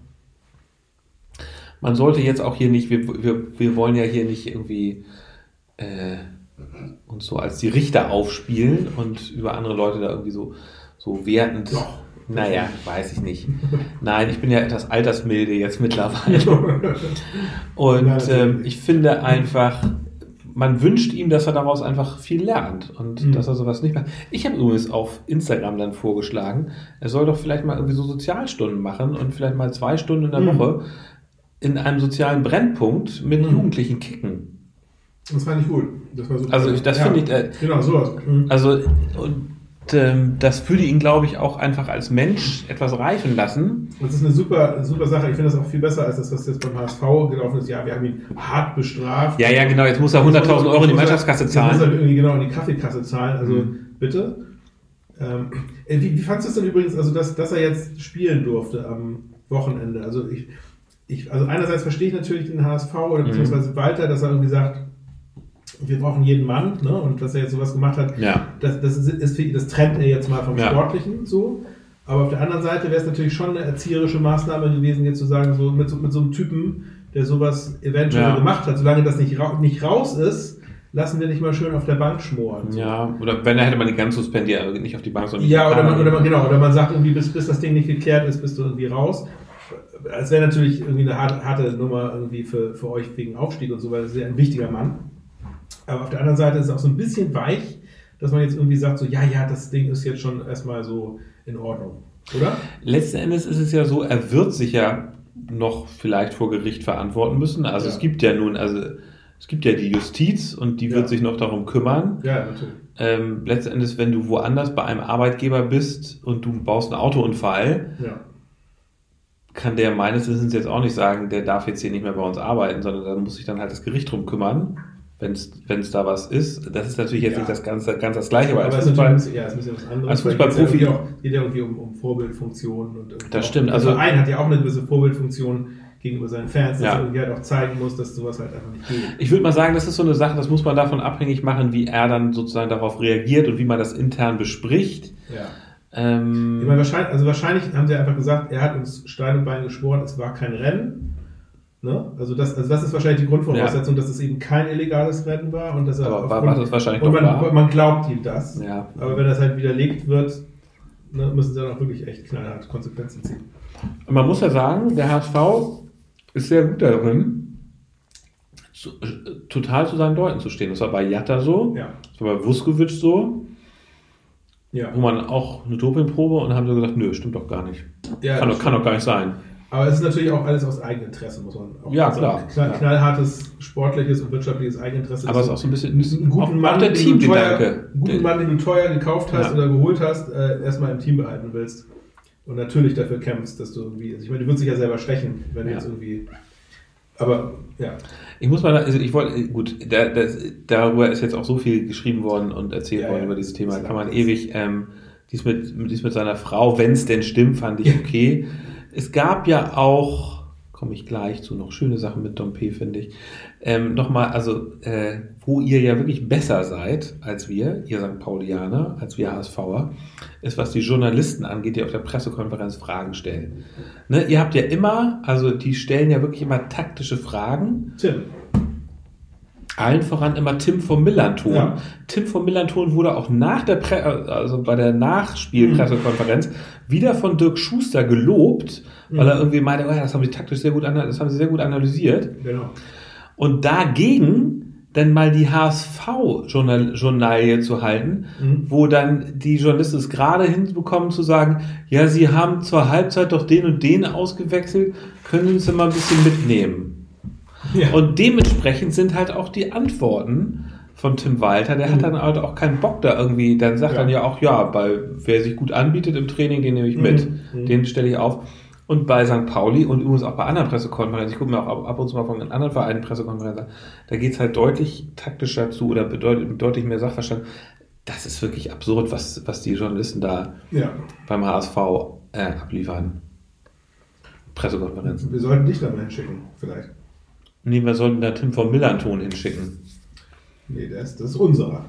man sollte jetzt auch hier nicht, wir, wir, wir wollen ja hier nicht irgendwie äh, uns so als die Richter aufspielen und über andere Leute da irgendwie so, so wertend. Doch. Naja, weiß ich nicht. Nein, ich bin ja etwas altersmilde jetzt mittlerweile. Und ähm, ich finde einfach, man wünscht ihm, dass er daraus einfach viel lernt und Mhm. dass er sowas nicht macht. Ich habe übrigens auf Instagram dann vorgeschlagen, er soll doch vielleicht mal irgendwie so Sozialstunden machen und vielleicht mal zwei Stunden in der Mhm. Woche in einem sozialen Brennpunkt mit Mhm. Jugendlichen kicken. Das fand ich gut. Das war super. Also ich- das finde ich, äh, genau, sowas. Mhm. Also und ähm, das würde ihn, glaube ich, auch einfach als Mensch etwas reifen lassen. Das ist eine super, super Sache. Ich finde das auch viel besser als das, was jetzt beim HSV gelaufen ist. Ja, wir haben ihn hart bestraft. Ja, ja, genau. Jetzt muss er 100.000 Euro in die Mannschaftskasse Jetzt muss er zahlen. irgendwie genau in die Kaffeekasse zahlen. Also Mhm. bitte. Ähm, äh, wie, wie fandest du es denn übrigens, also dass, dass er jetzt spielen durfte am Wochenende? Also ich, ich, also einerseits verstehe ich natürlich den HSV oder Mhm. beziehungsweise Walter, dass er irgendwie sagt, wir brauchen jeden Mann, ne? Und dass er jetzt sowas gemacht hat, Ja. das, das, ist, das trennt er jetzt mal vom Ja. Sportlichen so. Aber auf der anderen Seite wäre es natürlich schon eine erzieherische Maßnahme gewesen, jetzt zu sagen, so mit, so mit so einem Typen, der sowas eventuell Ja. gemacht hat, solange das nicht, ra nicht raus ist, lassen wir nicht mal schön auf der Bank schmoren. Ja, oder wenn, dann hätte man die ganz suspendiert, also nicht auf die Bank, sondern Ja, oder man, oder man, genau, oder man sagt irgendwie, bis, bis das Ding nicht geklärt ist, bist du irgendwie raus. Es wäre natürlich irgendwie eine harte, harte Nummer irgendwie für, für euch wegen Aufstieg und so, weil das ist ja ein wichtiger Mann. Aber auf der anderen Seite ist es auch so ein bisschen weich, dass man jetzt irgendwie sagt, so, ja, ja, das Ding ist jetzt schon erstmal so in Ordnung. Oder? Letzten Endes ist es ja so, er wird sich ja noch vielleicht vor Gericht verantworten müssen. Also Ja. es gibt ja nun, also es gibt ja die Justiz und die Ja. wird sich noch darum kümmern. Ja, natürlich. Ähm, letzten Endes, wenn du woanders bei einem Arbeitgeber bist und du baust einen Autounfall, Ja. kann der meines Wissens jetzt auch nicht sagen, der darf jetzt hier nicht mehr bei uns arbeiten, sondern da muss sich dann halt das Gericht drum kümmern, wenn es da was ist. Das ist natürlich jetzt Ja. nicht das ganze, ganz das Gleiche, aber Aber als es ist Fußball, natürlich, ja, es ist ein bisschen was anderes. als Fußballprofi- geht ja irgendwie um, um Vorbildfunktionen. Und irgendwie Das stimmt, Der also- Verein hat ja auch eine gewisse Vorbildfunktion gegenüber seinen Fans, dass Ja. er irgendwie halt auch zeigen muss, dass sowas halt einfach nicht geht. Ich würde mal sagen, das ist so eine Sache, das muss man davon abhängig machen, wie er dann sozusagen darauf reagiert und wie man das intern bespricht. Ja. Ähm, Ich meine, wahrscheinlich, also wahrscheinlich haben sie einfach gesagt, er hat uns Stein und Bein geschworen, es war kein Rennen. Ne? Also, das, also das ist wahrscheinlich die Grundvoraussetzung, dass es eben kein illegales Rennen war und dass er Aber war- aufgrund- was es wahrscheinlich und man, war. man glaubt ihm das. ja. Aber wenn das halt widerlegt wird, ne, müssen sie dann auch wirklich echt knallhart Konsequenzen ziehen. Und man muss ja sagen, der HSV ist sehr gut darin, zu, äh, total zu seinen Leuten zu stehen. Das war bei Jatta so, Ja. das war bei Vuskovic so, Ja. wo man auch eine Dopingprobe und haben sie gesagt, nö, stimmt doch gar nicht. ja kann, das doch, kann doch gar nicht sein. Aber es ist natürlich auch alles aus Eigeninteresse, muss man auch Ja, sagen. klar, Knall. Knallhartes sportliches und wirtschaftliches Eigeninteresse. Aber es ist auch so ein bisschen einen guten auch, Mann, auch der den du teuer, einen guten Mann, den du teuer gekauft hast Ja. oder geholt hast, äh, erstmal im Team behalten willst. Und natürlich dafür kämpfst, dass du irgendwie, also ich meine, du würdest dich ja selber stechen, wenn du Ja. jetzt irgendwie, aber ja, Ich muss mal, also ich wollte, gut, da, das, darüber ist jetzt auch so viel geschrieben worden und erzählt Ja, worden über dieses Thema. Kann man ewig, ähm, dies mit, dies mit seiner Frau, wenn es denn stimmt, fand ich okay. Es gab ja auch, komme ich gleich zu, noch schöne Sachen mit Dompe, finde ich. Ähm, Nochmal, also, äh, wo ihr ja wirklich besser seid als wir, ihr St. Paulianer, als wir HSVer, ist, was die Journalisten angeht, die auf der Pressekonferenz Fragen stellen. Ne, ihr habt ja immer, also die stellen ja wirklich immer taktische Fragen. Tim. Allen voran immer Tim vom Millanton. Ja. Tim vom Millanton wurde auch nach der Pre also bei der Nachspielpressekonferenz wieder von Dirk Schuster gelobt, weil er irgendwie meinte, oh ja, das haben sie taktisch sehr gut, das haben sie sehr gut analysiert. Genau. Und dagegen dann mal die HSV-Journalie zu halten, Mhm. wo dann die Journalisten es gerade hinbekommen zu sagen, ja, sie haben zur Halbzeit doch den und den ausgewechselt, können Sie uns denn mal ein bisschen mitnehmen? Ja. Und dementsprechend sind halt auch die Antworten von Tim Walter, der hat dann halt auch keinen Bock da irgendwie, dann sagt Mhm. Ja. dann ja auch, ja, bei wer sich gut anbietet im Training, den nehme ich mit, Mhm. den stelle ich auf. Und bei St. Pauli und übrigens auch bei anderen Pressekonferenzen, ich gucke mir auch ab- und zu mal von anderen Vereinen Pressekonferenzen an, da geht es halt deutlich taktischer zu oder bedeutet mit deutlich mehr Sachverstand. Das ist wirklich absurd, was, was die Journalisten da ja. beim HSV äh, abliefern. Pressekonferenzen. Wir sollten dich da mal hinschicken, vielleicht. Nee, wir sollten da Tim vom Millanton hinschicken. Nee, das ist, das ist unserer.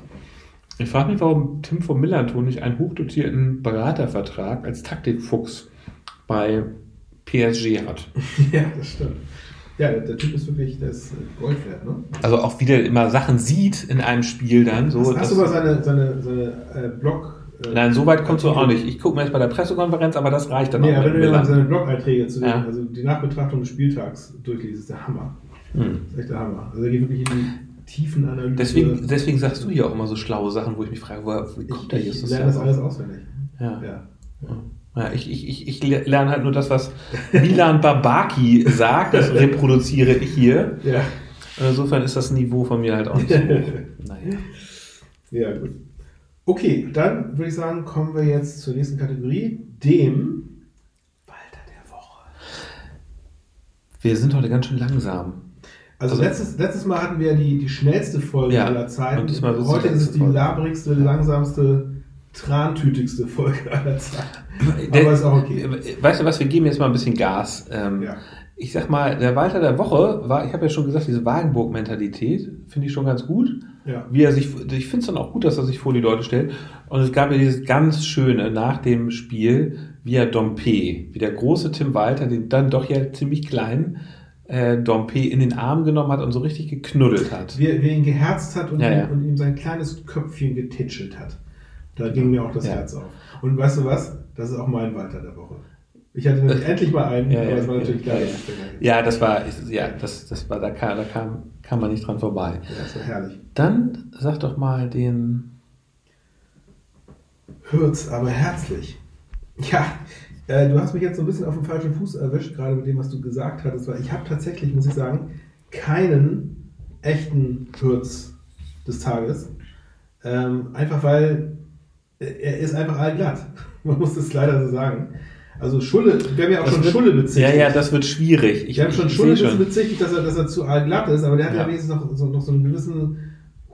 Ich frage mich, warum Tim vom Millanton nicht einen hochdotierten Beratervertrag als Taktikfuchs bei PSG hat. ja, das stimmt. Ja, der, der Typ ist wirklich, der ist äh, Gold wert, ne? Also auch wieder immer Sachen sieht in einem Spiel dann. So, hast, hast du mal seine, seine, seine äh, Blog... Äh, Nein, so weit kommst du auch nicht. Ich gucke mir jetzt bei der Pressekonferenz, aber das reicht dann Nee, auch mit wenn du dir seine Blog-Einträge zu den, Ja. also die Nachbetrachtung des Spieltags durchliest, ist der Hammer. Hm. Das ist echt der Hammer. Also er geht wirklich in die tiefen Analysen. Deswegen, deswegen sagst du hier auch immer so schlaue Sachen, wo ich mich frage, woher, wie kommt der ich, ich Justus lerne das alles auswendig. Ja. Ja. Ja, ich, ich, ich, ich lerne halt nur das, was Milan Babaki sagt, das reproduziere ich hier. Ja. Insofern ist das Niveau von mir halt auch nicht so hoch. Naja. ja, gut. Okay, dann würde ich sagen, kommen wir jetzt zur nächsten Kategorie, dem Walter der Woche. Wir sind heute ganz schön langsam. Also, Also- letztes, letztes Mal hatten wir die, die schnellste Folge Ja, aller Zeiten. und diesmal die Heute ist es die Folge. labrigste, langsamste, trantütigste Folge aller Zeiten. Der- Aber ist auch okay. Weißt du was, wir geben jetzt mal ein bisschen Gas. Ähm, Ja. Ich sag mal, der Walter der Woche war, ich habe ja schon gesagt, diese Wagenburg-Mentalität finde ich schon ganz gut. Ja. Wie er sich, ich finde es dann auch gut, dass er sich vor die Leute stellt. Und es gab ja dieses ganz schöne nach dem Spiel, wie er Dompe, wie der große Tim Walter, den dann doch ja ziemlich kleinen äh, Dompe in den Arm genommen hat und so richtig geknuddelt hat. Wie, wie er ihn geherzt hat und, Ja, ja. ihm, und ihm sein kleines Köpfchen getitschelt hat. Da ging mir auch das Ja. Herz auf. Und weißt du was? Das ist auch mein Walter der Woche. Ich hatte endlich mal einen, Ja, aber ja, es war natürlich klar, ja, das war, ja, das, das war, da kam, da kam, kam man nicht dran vorbei. Ja, das war herrlich. Dann sag doch mal den. Hürz, aber herzlich. Ja, äh, du hast mich jetzt so ein bisschen auf dem falschen Fuß erwischt, gerade mit dem, was du gesagt hattest, weil ich habe tatsächlich, muss ich sagen, keinen echten Hürz des Tages. Ähm, einfach weil äh, er ist einfach allglatt. Man muss das leider so sagen. Also Schulle, wir haben ja auch Das schon wird- Schulle bezichtigt. Ja, ja, das wird schwierig. Ich, Wir haben schon Schulle schon. bezichtigt, dass er, dass er zu allglatt ist, aber der hat ja, Ja. wenigstens noch so, noch so einen gewissen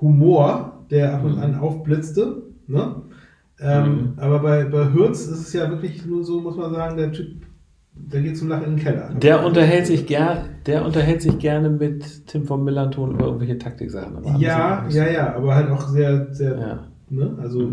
Humor, der ab und Mhm. an aufblitzte. Ne? Ähm, Mhm. Aber bei, bei Hürz ist es ja wirklich nur so, muss man sagen, der Typ, der geht zum Lachen in den Keller. Der unterhält sich gern, der unterhält sich gerne mit Tim von Millanton über irgendwelche Taktiksachen. Ja, ja, ja, aber halt auch sehr, sehr, ja. ne? also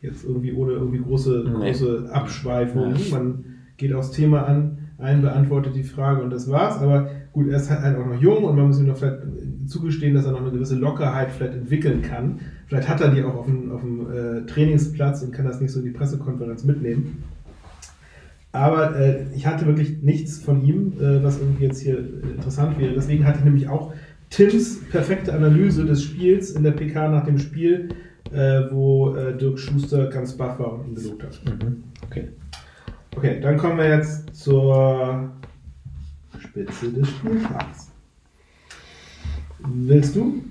jetzt irgendwie ohne irgendwie große, Nee. große Abschweifungen. Nee. Man geht aufs Thema an, einen beantwortet die Frage und das war's. Aber gut, er ist halt auch noch jung und man muss ihm noch vielleicht zugestehen, dass er noch eine gewisse Lockerheit vielleicht entwickeln kann. Vielleicht hat er die auch auf dem, auf dem äh, Trainingsplatz und kann das nicht so in die Pressekonferenz mitnehmen. Aber äh, ich hatte wirklich nichts von ihm, äh, was irgendwie jetzt hier äh, interessant wäre. Deswegen hatte ich nämlich auch Tims perfekte Analyse des Spiels in der PK nach dem Spiel, äh, wo äh, Dirk Schuster ganz baff war und ihn gelobt hat. Mhm. Okay. Okay, dann kommen wir jetzt zur Spitze des Spieltags. Willst du?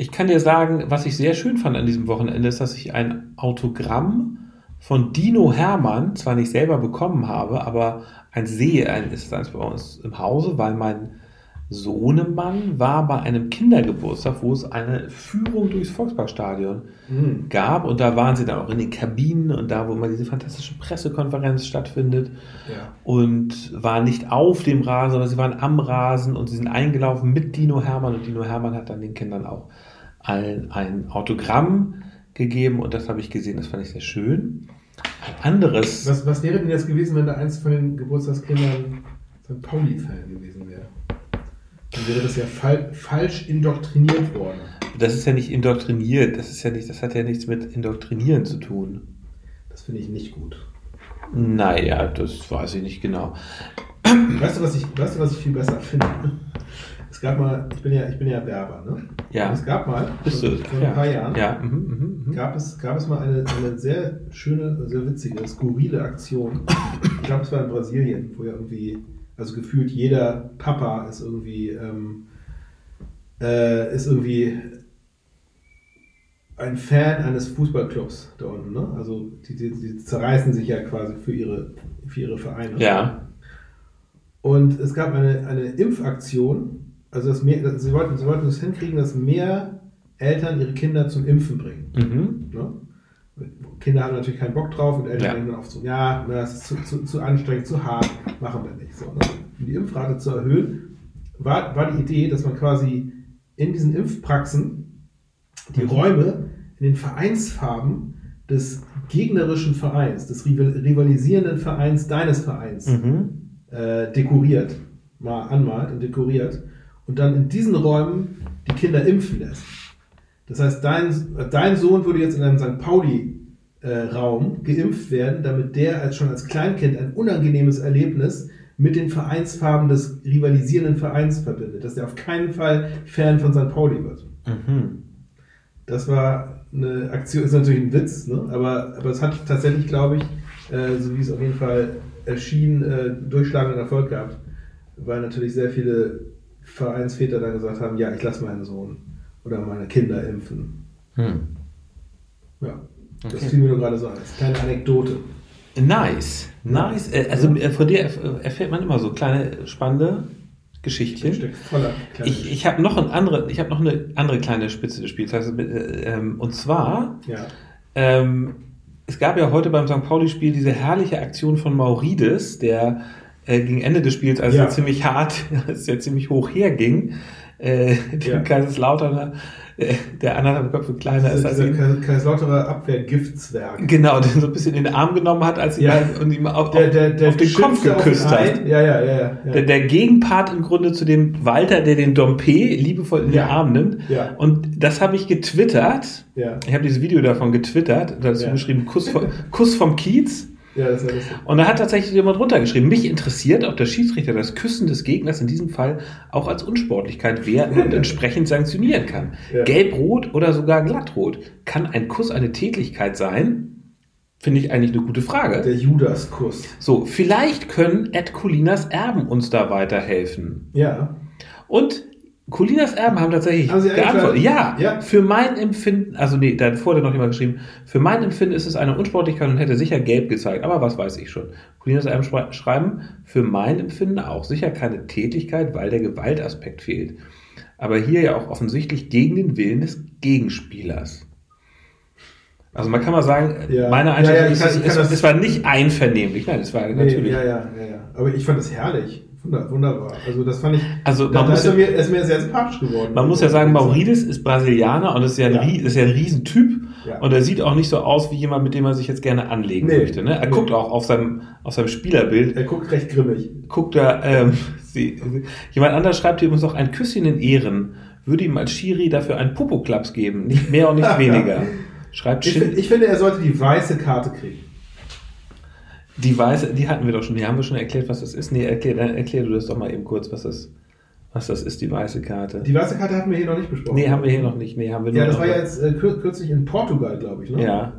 Ich kann dir sagen, was ich sehr schön fand an diesem Wochenende, ist, dass ich ein Autogramm von Dino Hermann zwar nicht selber bekommen habe, aber ein sehe, ein ist eins bei uns im Hause, weil mein Sohnemann war bei einem Kindergeburtstag, wo es eine Führung durchs Volksparkstadion Hm. gab und da waren sie dann auch in den Kabinen und da, wo immer diese fantastische Pressekonferenz stattfindet Ja. und waren nicht auf dem Rasen, sondern sie waren am Rasen und sie sind eingelaufen mit Dino Hermann und Dino Hermann hat dann den Kindern auch ein Autogramm gegeben und das habe ich gesehen, das fand ich sehr schön. Ein anderes, Was, was wäre denn jetzt gewesen, wenn da eins von den Geburtstagskindern St. Pauli-Fan gewesen wäre? Dann wäre das ja fal falsch indoktriniert worden. das ist ja nicht indoktriniert, das ist ja nicht, das hat ja nichts mit indoktrinieren zu tun. Das finde ich nicht gut. Naja, das weiß ich nicht genau. Weißt du, was ich, weißt du, was ich viel besser finde? Es gab mal, ich bin ja, ich bin ja Werber, ne? Ja. Und es gab mal, Bist vor, du? vor ein ja. paar Jahren, Ja. Mhm, mhm, mhm. gab, es, gab es mal eine, eine sehr schöne, sehr witzige, skurrile Aktion. Ich glaube, es war in Brasilien, wo ja irgendwie, also gefühlt jeder Papa ist irgendwie, ähm, äh, ist irgendwie ein Fan eines Fußballclubs da unten, ne? Also die, die, die zerreißen sich ja quasi für ihre, für ihre Vereine. Ja. Und es gab eine, eine Impfaktion, also das mehr, sie, wollten, sie wollten es hinkriegen, dass mehr Eltern ihre Kinder zum Impfen bringen. Mhm. Ne? Kinder haben natürlich keinen Bock drauf und Eltern Ja. denken dann oft so, ja, na, das ist zu, zu, zu anstrengend, zu hart, machen wir nicht. So, ne? Um die Impfrate zu erhöhen, war, war die Idee, dass man quasi in diesen Impfpraxen die Mhm. Räume in den Vereinsfarben des gegnerischen Vereins, des rival- rivalisierenden Vereins deines Vereins Mhm. äh, dekoriert, mal anmalt und dekoriert und dann in diesen Räumen die Kinder impfen lässt. Das heißt, dein, dein Sohn würde jetzt in einem St. Pauli-Raum geimpft werden, damit der als schon als Kleinkind ein unangenehmes Erlebnis mit den Vereinsfarben des rivalisierenden Vereins verbindet, dass er auf keinen Fall Fan von St. Pauli wird. Mhm. Das war eine Aktion, ist natürlich ein Witz, ne? aber, aber es hat tatsächlich, glaube ich, äh, so wie es auf jeden Fall erschien, äh, durchschlagenden Erfolg gehabt, weil natürlich sehr viele Vereinsväter dann gesagt haben, ja, ich lasse meinen Sohn oder meine Kinder impfen. Hm. Ja, das Okay. fiel mir nur gerade so als kleine Anekdote. Nice, nice. Äh, Also äh, von dir erf- erfährt man immer so kleine spannende Geschichtchen. Kleiner Ich, ich habe noch ein andere, ich habe noch eine andere kleine Spitze des Spiels. Äh, ähm, und zwar, Ja, ähm, es gab ja heute beim St. Pauli-Spiel diese herrliche Aktion von Maurides, der äh, gegen Ende des Spiels, als Ja. er ziemlich hart, als er ziemlich hoch herging, äh, dem Ja. Kaiserslauterner der, der anderthalb Köpfe kleiner ist als Dieser ihn. Kai- Kaiserslauterer Abwehrgiftzwerg. Genau, den so ein bisschen in den Arm genommen hat, als ihn Ja. halt und ihm auf, Der, der, der auf den Kopf geküsst ihn hat. Ja, ja, ja, ja. Der, der Gegenpart im Grunde zu dem Walter, der den Dompe liebevoll in den. Arm nimmt. Ja. Und das habe ich getwittert. ja, Ich habe dieses Video davon getwittert, dazu geschrieben, Kuss, vom- Kuss vom Kiez. Ja, das war lustig. Und da hat tatsächlich jemand runtergeschrieben, mich interessiert, ob der Schiedsrichter das Küssen des Gegners in diesem Fall auch als Unsportlichkeit werten und entsprechend sanktionieren kann. Ja. Gelb-Rot oder sogar glattrot. Kann ein Kuss eine Tätlichkeit sein? Finde ich eigentlich eine gute Frage. Der Judaskuss. So, vielleicht können Ed Colinas Erben uns da weiterhelfen. Ja. Und Colinas Erben haben tatsächlich Haben geantwortet. Ja? Ja. für mein Empfinden, also nee, da hat vorher noch jemand geschrieben, für mein Empfinden ist es eine Unsportlichkeit und hätte sicher gelb gezeigt, aber was weiß ich schon. Colinas Erben schrei- schreiben, für mein Empfinden auch sicher keine Tätigkeit, weil der Gewaltaspekt fehlt. Aber hier ja auch offensichtlich gegen den Willen des Gegenspielers. Also man kann mal sagen, Ja. meine Ja, Einschätzung ja, ist, kann- es, kann es, es war nicht einvernehmlich, nein, es war Nee, natürlich. ja, ja, ja, ja. Aber ich fand das herrlich. Wunder, wunderbar. Also das fand ich. Also da, man da muss ist er ja- mir, ist mir sehr sympathisch geworden. Man muss ja sagen, Maurides ist Brasilianer und ist ja ein, Ja. Ist ja ein Riesentyp. Ja. Und er sieht auch nicht so aus wie jemand, mit dem man sich jetzt gerne anlegen Nee. möchte. Ne? Er Nee. guckt auch auf seinem, auf seinem Spielerbild, Er guckt recht grimmig. guckt er, ähm, sie, jemand anders schreibt hier übrigens noch ein Küsschen in Ehren, würde ihm als Schiri dafür einen Popoklaps geben, nicht mehr und nicht weniger. Schreibt Ich, Shin, find- ich finde, er sollte die weiße Karte kriegen. Die weiße, die hatten wir doch schon, die haben wir schon erklärt, was das ist. Nee, erklär, dann erklär du das doch mal eben kurz, was das, was das ist, die weiße Karte. Die weiße Karte hatten wir hier noch nicht besprochen. nee, haben wir hier noch nicht. Nee, haben wir Ja, das war ja jetzt äh, kür kürzlich in Portugal, glaube ich. Ne? Ja.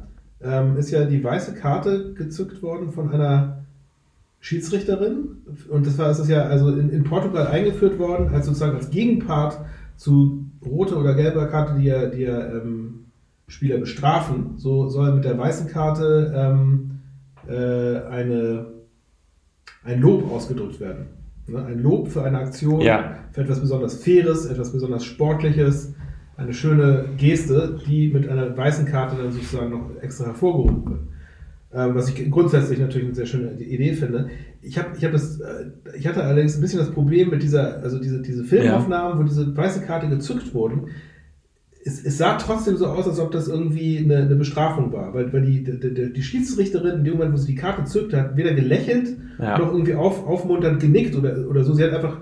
ähm, ist ja die weiße Karte gezückt worden von einer Schiedsrichterin. Und das war, es ist ja also in, in Portugal eingeführt worden, als sozusagen als Gegenpart zu roter oder gelber Karte, die ja, die ja ähm, Spieler bestrafen. So soll mit der weißen Karte ähm, äh, eine, ein Lob ausgedrückt werden. Ne? Ein Lob für eine Aktion, Ja. für etwas besonders Faires, etwas besonders Sportliches, eine schöne Geste, die mit einer weißen Karte dann sozusagen noch extra hervorgehoben wird. Ähm, was ich grundsätzlich natürlich eine sehr schöne Idee finde. Ich habe ich hab das, äh, ich hatte allerdings ein bisschen das Problem mit dieser, also diese, diese Filmaufnahmen, wo diese weiße Karte gezückt wurden. Es, es sah trotzdem so aus, als ob das irgendwie eine, eine Bestrafung war, weil, weil die, die, die, Schiedsrichterin in dem Moment, wo sie die Karte zückte, hat weder gelächelt Ja. noch irgendwie auf, aufmunternd genickt oder, oder so. Sie hat einfach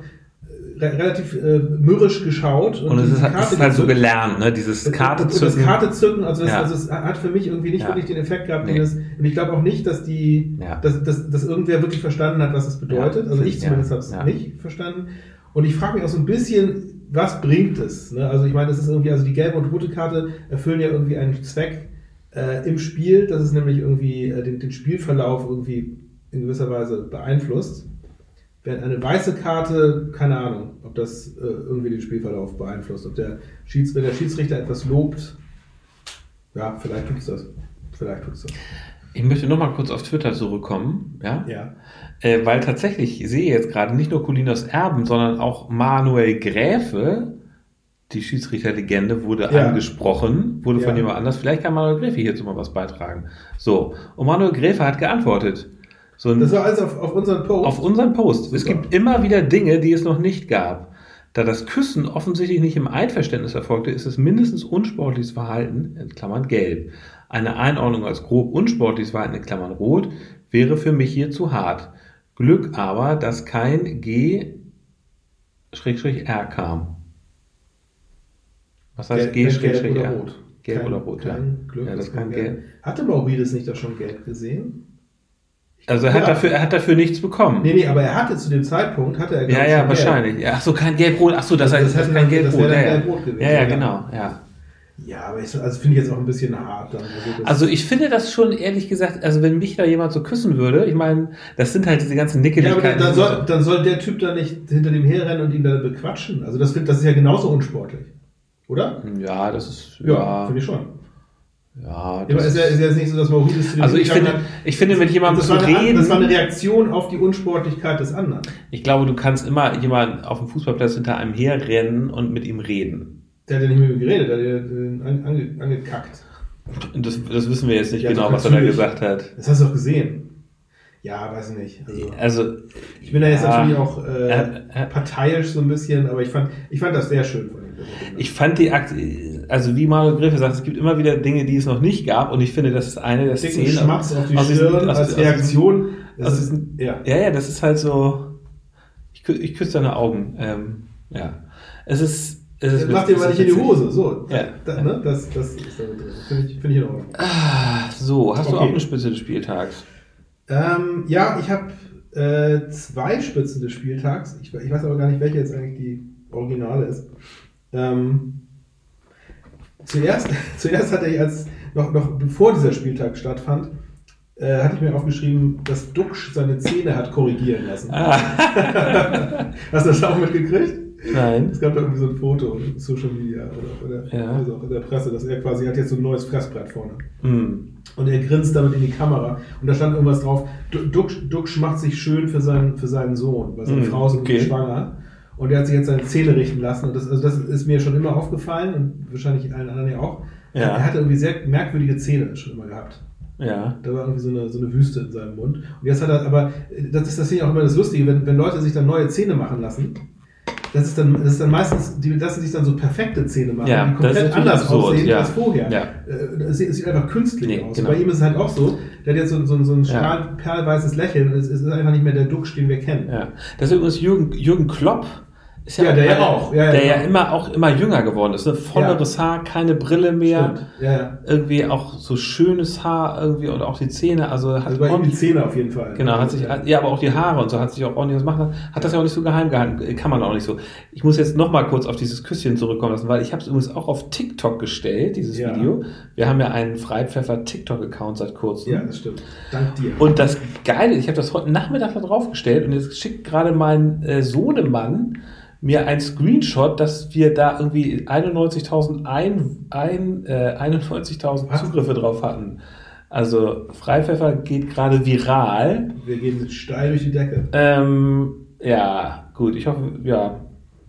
äh, re relativ äh, mürrisch geschaut. Und es diese ist, halt- es ist halt so gelernt, ne? Dieses Karte Und das zücken. Karte zücken, also, das, Ja. also es hat für mich irgendwie nicht Ja. wirklich den Effekt gehabt, Nee. den es, und ich glaube auch nicht, dass die, Ja. dass, dass, dass irgendwer wirklich verstanden hat, was das bedeutet. Also ich zumindest habe es nicht verstanden. Und ich frage mich auch so ein bisschen, was bringt es? Ne? Also ich meine, das ist irgendwie, also die gelbe und rote Karte erfüllen ja irgendwie einen Zweck äh, im Spiel, dass es nämlich irgendwie äh, den, den Spielverlauf irgendwie in gewisser Weise beeinflusst. Während eine weiße Karte, keine Ahnung, ob das äh, irgendwie den Spielverlauf beeinflusst. Ob der Schieds, wenn der Schiedsrichter etwas lobt, ja, vielleicht tut es das. Vielleicht tut es das. Ich möchte noch mal kurz auf Twitter zurückkommen, ja? Ja. Äh, weil tatsächlich, ich sehe jetzt gerade nicht nur Colinas Erben, sondern auch Manuel Gräfe, die Schiedsrichterlegende, wurde Ja. angesprochen, wurde von Ja. jemand anders. Vielleicht kann Manuel Gräfe hierzu mal was beitragen. So, und Manuel Gräfe hat geantwortet. So ein, Das war alles auf, auf unseren Post. auf unseren Post. Es Super. gibt immer wieder Dinge, die es noch nicht gab. Da das Küssen offensichtlich nicht im Einverständnis erfolgte, ist es mindestens unsportliches Verhalten, in Klammern gelb. Eine Einordnung als grob unsportliches Verhalten, in Klammern rot, wäre für mich hier zu hart. Glück aber, dass kein G Schrägstrich R kam. Was heißt G Gelb- Schrägstrich gelb R? oder rot. Gelb Kein- oder rot, ja. Glück, ja, das kann kein gelb. Hatte Maurides nicht das schon gelb gesehen? Also er hat, Ja. dafür, er hat dafür nichts bekommen. Nee, nee, aber er hatte zu dem Zeitpunkt, hatte er Ja, ja, gelb. wahrscheinlich. Ja, ach so, kein Gelb-Rot. Ach so, das, Das heißt, das hätte kein Gelb-Rot. ja, ja, ja. genau. Ja. Ja, aber ich, also finde ich jetzt auch ein bisschen hart. Dann. Also, das- Also ich finde das schon, ehrlich gesagt, also wenn mich da jemand so küssen würde, ich meine, das sind halt diese ganzen ja, aber dann, soll, dann soll der Typ da nicht hinter dem herrennen und ihn da bequatschen. Also das, das ist ja genauso unsportlich. Oder? ja, das ist, Ja, ja, finde ich schon. ja, Ja, aber das ist ja, ist ja jetzt nicht so, dass zu dem also ich finde, hat. ich finde, mit jemandem das zu eine, reden, das war eine Reaktion auf die Unsportlichkeit des anderen. ich glaube, du kannst immer jemanden auf dem Fußballplatz hinter einem herrennen und mit ihm reden. Der hat ja nicht mit ihm geredet, der hat ihn ange, ange, angekackt. Das, das wissen wir jetzt nicht Ja, genau, doch, was er da gesagt hat. Das hast du doch gesehen. Ja, weiß ich nicht. Also, Also, ich bin da jetzt Ja. natürlich auch äh, Äh, äh. parteiisch so ein bisschen, aber ich fand, ich fand das sehr schön von ihm. Ich fand die Akt, also wie Mario Griffe sagt, es gibt immer wieder Dinge, die es noch nicht gab und ich finde, das ist eine der Dicken Szenen. Schmatz auf die aus diesen- Stirn aus- als Reaktion. aus Das ist, diesen- ja. Ja, ja, das ist halt so. Ich, ich küsse deine Augen. Ähm, ja. Es ist. Es ist Mach dir mal nicht in die. Hose. So. Ja. Da, ne? das, das ist da mit drin. Finde ich, finde ich in Ordnung. So, hast du Okay. auch eine Spitze des Spieltags? Ähm, ja, ich habe äh, zwei Spitzen des Spieltags. Ich, ich weiß aber gar nicht, welche jetzt eigentlich die Originale ist. Ähm, zuerst, zuerst hatte ich, als noch, noch bevor dieser Spieltag stattfand, äh, hatte ich mir aufgeschrieben, dass Duxch seine Zähne hat korrigieren lassen. Hast du das auch mitgekriegt? Nein. Es gab da irgendwie so ein Foto in Social Media oder, oder Ja. also auch in der Presse, dass er quasi hat jetzt so ein neues Fressbrett vorne. Hm. Und er grinst damit in die Kamera. Und da stand irgendwas drauf. Du- Duxch, Duxch macht sich schön für seinen, für seinen Sohn, weil seine Hm, Frau ist okay. schwanger. Und er hat sich jetzt seine Zähne richten lassen. Und das, also das ist mir schon immer aufgefallen und wahrscheinlich allen anderen ja auch. Ja. Er hatte irgendwie sehr merkwürdige Zähne schon immer gehabt. Ja. Da war irgendwie so eine, so eine Wüste in seinem Mund. Und jetzt hat er, aber das ist das hier auch immer das Lustige, wenn, wenn Leute sich dann neue Zähne machen lassen, das ist dann, das ist dann meistens, die lassen sich dann so perfekte Zähne machen, Ja, die das komplett anders absurd, aussehen ja. als vorher. Ja. Äh, Es sieht, einfach künstlich Nee, aus. genau. Bei ihm ist es halt auch so, der hat jetzt so, so, so ein perlweißes Lächeln. Es ist einfach nicht mehr der Duxch, den wir kennen. Ja. Das ist übrigens Jürgen, Jürgen Klopp. Ist Ja, der ja auch. Ja, ja, der ja genau. immer auch immer jünger geworden ist. Ne? Volleres Haar, keine Brille mehr. Ja, ja. Irgendwie auch so schönes Haar irgendwie und auch die Zähne. Also hat Also bei ihm die Zähne auf jeden Fall. Genau, hat sich, ja, aber auch die Haare und so hat sich auch ordentlich was machen lassen. Hat das ja auch nicht so geheim gehalten, kann man auch nicht so. Ich muss jetzt noch mal kurz auf dieses Küsschen zurückkommen lassen, weil ich habe es übrigens auch auf TikTok gestellt, dieses Ja. Video. Wir haben ja einen Freipfeffer TikTok-Account seit kurzem. Ja, das stimmt. Dank dir. Und das Geile, ich habe das heute Nachmittag da drauf gestellt und jetzt schickt gerade mein äh, Sohnemann mir ein Screenshot, dass wir da irgendwie 91.000 ein, ein, äh, 91.000 Was? Zugriffe drauf hatten. Also Freipfeffer geht gerade viral. wir gehen steil durch die Decke. Ähm, ja, gut. Ich hoffe, ja,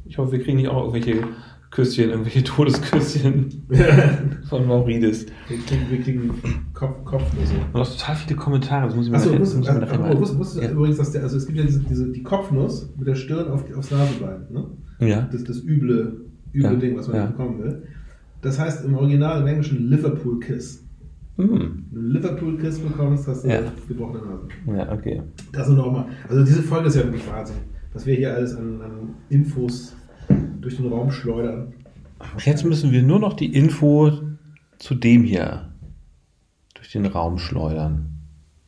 ich hoffe, wir kriegen nicht auch irgendwelche Küsschen, irgendwelche Todesküsschen von Maurides. Wir kriegen, wir kriegen Kopf, Kopfnüsse. Und auch total viele Kommentare. Das muss ich mir Achso, muss ich mir also, also, mal- wusstest, wusstest Ja. übrigens, dass der, also es gibt ja diese, diese, die Kopfnuss mit der Stirn auf, aufs Nasenbein, ne? Ja. Das, das üble, üble Ja, Ding, was man ja. bekommen will. Das heißt im Original im Englischen Liverpool Kiss. Hm. Wenn du Liverpool Kiss bekommst, hast du Ja. gebrochene Nase. Ja, okay. Das nur noch mal. Also diese Folge ist ja wirklich Wahnsinn. Was wir hier alles an, an Infos durch den Raum schleudern. Jetzt müssen wir nur noch die Info zu dem hier durch den Raum schleudern.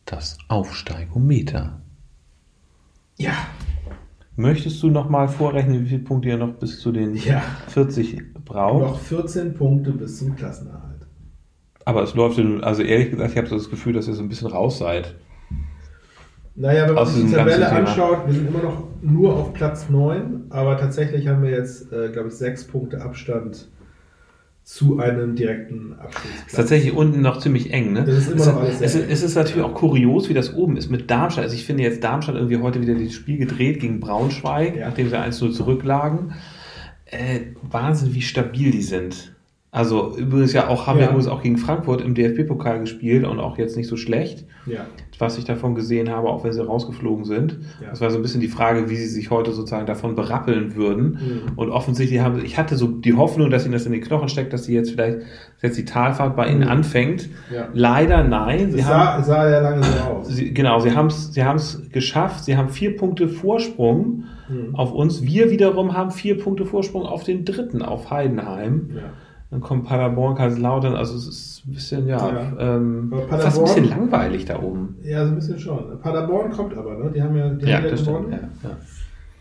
Das Aufsteigometer. Ja, Möchtest du noch mal vorrechnen, wie viele Punkte ihr noch bis zu den Ja. 40 braucht? noch 14 Punkte bis zum Klassenerhalt. Aber es läuft, also ehrlich gesagt, ich habe so das Gefühl, dass ihr so ein bisschen raus seid. Naja, wenn man Aus sich die Tabelle anschaut, wir sind immer noch nur auf Platz 9, aber tatsächlich haben wir jetzt, äh, glaube ich, sechs Punkte Abstand zu einem direkten Abschlussplatz. Ist tatsächlich unten noch ziemlich eng, ne? Das ist immer es, noch alles es, eng. es ist natürlich auch kurios, wie das oben ist mit Darmstadt. Also ich finde jetzt Darmstadt irgendwie heute wieder das Spiel gedreht gegen Braunschweig, Ja. nachdem sie 1-0 zurücklagen. Äh, Wahnsinn, wie stabil die sind. Also übrigens ja auch, haben Ja. wir übrigens auch gegen Frankfurt im DFB-Pokal gespielt und auch jetzt nicht so schlecht, Ja, was ich davon gesehen habe, auch wenn sie rausgeflogen sind. Ja. Das war so ein bisschen die Frage, wie sie sich heute sozusagen davon berappeln würden. Mhm. Und offensichtlich haben ich hatte so die Hoffnung, dass ihnen das in die Knochen steckt, dass sie jetzt vielleicht dass jetzt die Talfahrt bei ihnen Mhm. anfängt. Ja. Leider nein. Sie es haben, sah, sah ja lange so aus. sie, genau, sie haben es sie haben's geschafft. Sie haben vier Punkte Vorsprung Mhm. auf uns. Wir wiederum haben vier Punkte Vorsprung auf den dritten, auf Heidenheim. Ja. Dann kommt Paderborn, Kaiserslautern. Also es ist ein bisschen, ja, Ja. Ähm, fast ein bisschen langweilig da oben. ja, so ein bisschen schon. Paderborn kommt aber, ne? Die haben ja, die Ja, haben ja gewonnen. Ja, ja.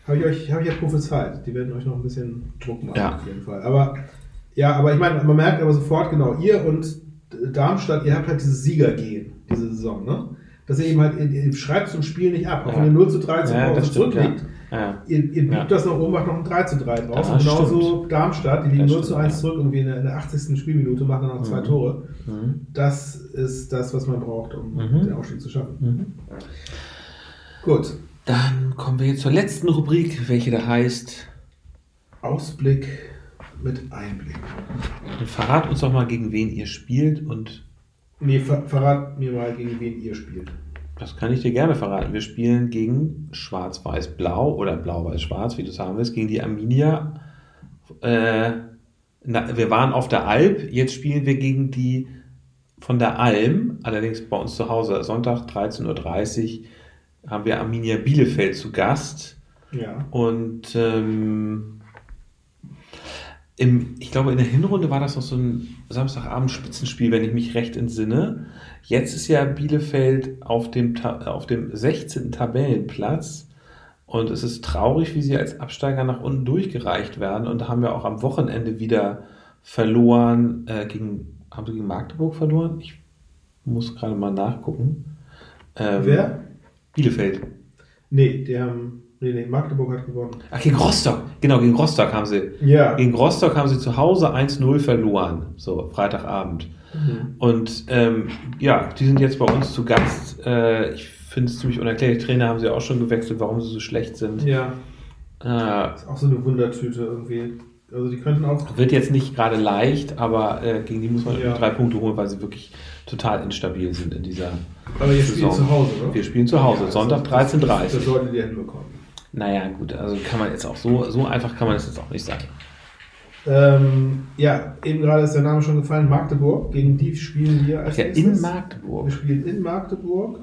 Habe ich euch hab ich ja prophezeit. Die werden euch noch ein bisschen Druck machen, Ja. auf jeden Fall. Aber ja, aber ich meine, man merkt aber sofort, genau, ihr und Darmstadt, ihr habt halt dieses Siegergehen, diese Saison, ne? Dass ihr eben halt, ihr, ihr schreibt zum Spiel nicht ab, auch wenn ihr 0 zu 3 zu Ja, Hause zurückliegt. Ja. Ihr, ihr biegt Ja. das nach oben, macht noch ein 3 zu 3 draus. Ja, und genauso. Darmstadt, die liegen Das 0 zu stimmt, 1 ja. zurück, irgendwie in der, in der 80. Spielminute, machen dann noch zwei Mhm. Tore. Mhm. Das ist das, was man braucht, um Mhm. den Aufstieg zu schaffen. Mhm. Gut. Dann kommen wir jetzt zur letzten Rubrik, welche da heißt, Ausblick mit Einblick. dann verrat uns doch mal, gegen wen ihr spielt und Nee, ver verrat mir mal, gegen wen ihr spielt. Das kann ich dir gerne verraten. Wir spielen gegen Schwarz-Weiß-Blau oder Blau-Weiß-Schwarz, wie du es haben willst, gegen die Arminia äh, Na, wir waren auf der Alp, jetzt spielen wir gegen die von der Alm, allerdings bei uns zu Hause. Sonntag 13.30 Uhr haben wir Arminia Bielefeld zu Gast. Ja. Und ähm, im, ich glaube, in der Hinrunde war das noch so ein Samstagabend-Spitzenspiel, wenn ich mich recht entsinne. Jetzt ist ja Bielefeld auf dem, auf dem 16. Tabellenplatz. Und es ist traurig, wie sie als Absteiger nach unten durchgereicht werden. Und haben wir auch am Wochenende wieder verloren. Äh, gegen, haben sie gegen Magdeburg verloren? Ich muss gerade mal nachgucken. Ähm, Wer? Bielefeld. Nee, die haben. Nee, nee, Magdeburg hat gewonnen. Ach, gegen Rostock. Genau, gegen Rostock haben sie. Ja. Gegen Rostock haben sie zu Hause 1-0 verloren. So, Freitagabend. Mhm. Und ähm, ja, die sind jetzt bei uns zu Gast. Äh, ich finde es ziemlich unerklärlich. Trainer haben sie auch schon gewechselt, warum sie so schlecht sind. Ja. Äh, Ist auch so eine Wundertüte irgendwie. Also die könnten auch. wird jetzt nicht gerade leicht, aber äh, gegen die muss man Ja. drei Punkte holen, weil sie wirklich total instabil sind in dieser. Aber spielt Saison. zu Hause, oder? Wir spielen zu Hause, Ja, Sonntag das- 13.30 Das, das solltet ihr hinbekommen. Naja, gut, also kann man jetzt auch so, so einfach kann man das jetzt auch nicht sagen. Ähm, ja, eben gerade ist der Name schon gefallen, Magdeburg. Gegen die spielen wir als Ja, in Wir Magdeburg. spielen in Magdeburg.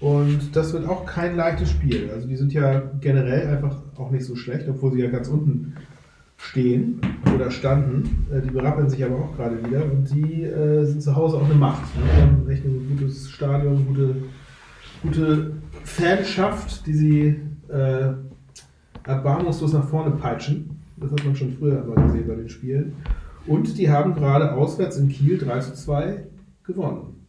Und das wird auch kein leichtes Spiel. Also die sind ja generell einfach auch nicht so schlecht, obwohl sie ja ganz unten stehen oder standen. Äh, Die berappeln sich aber auch gerade wieder und die äh, sind zu Hause auch eine Macht. Die haben echt ein gutes Stadion, gute, gute Fanschaft, die sie äh, erbarmungslos nach vorne peitschen. Das hat man schon früher immer gesehen bei den Spielen. Und die haben gerade auswärts in Kiel 3 zu 2 gewonnen.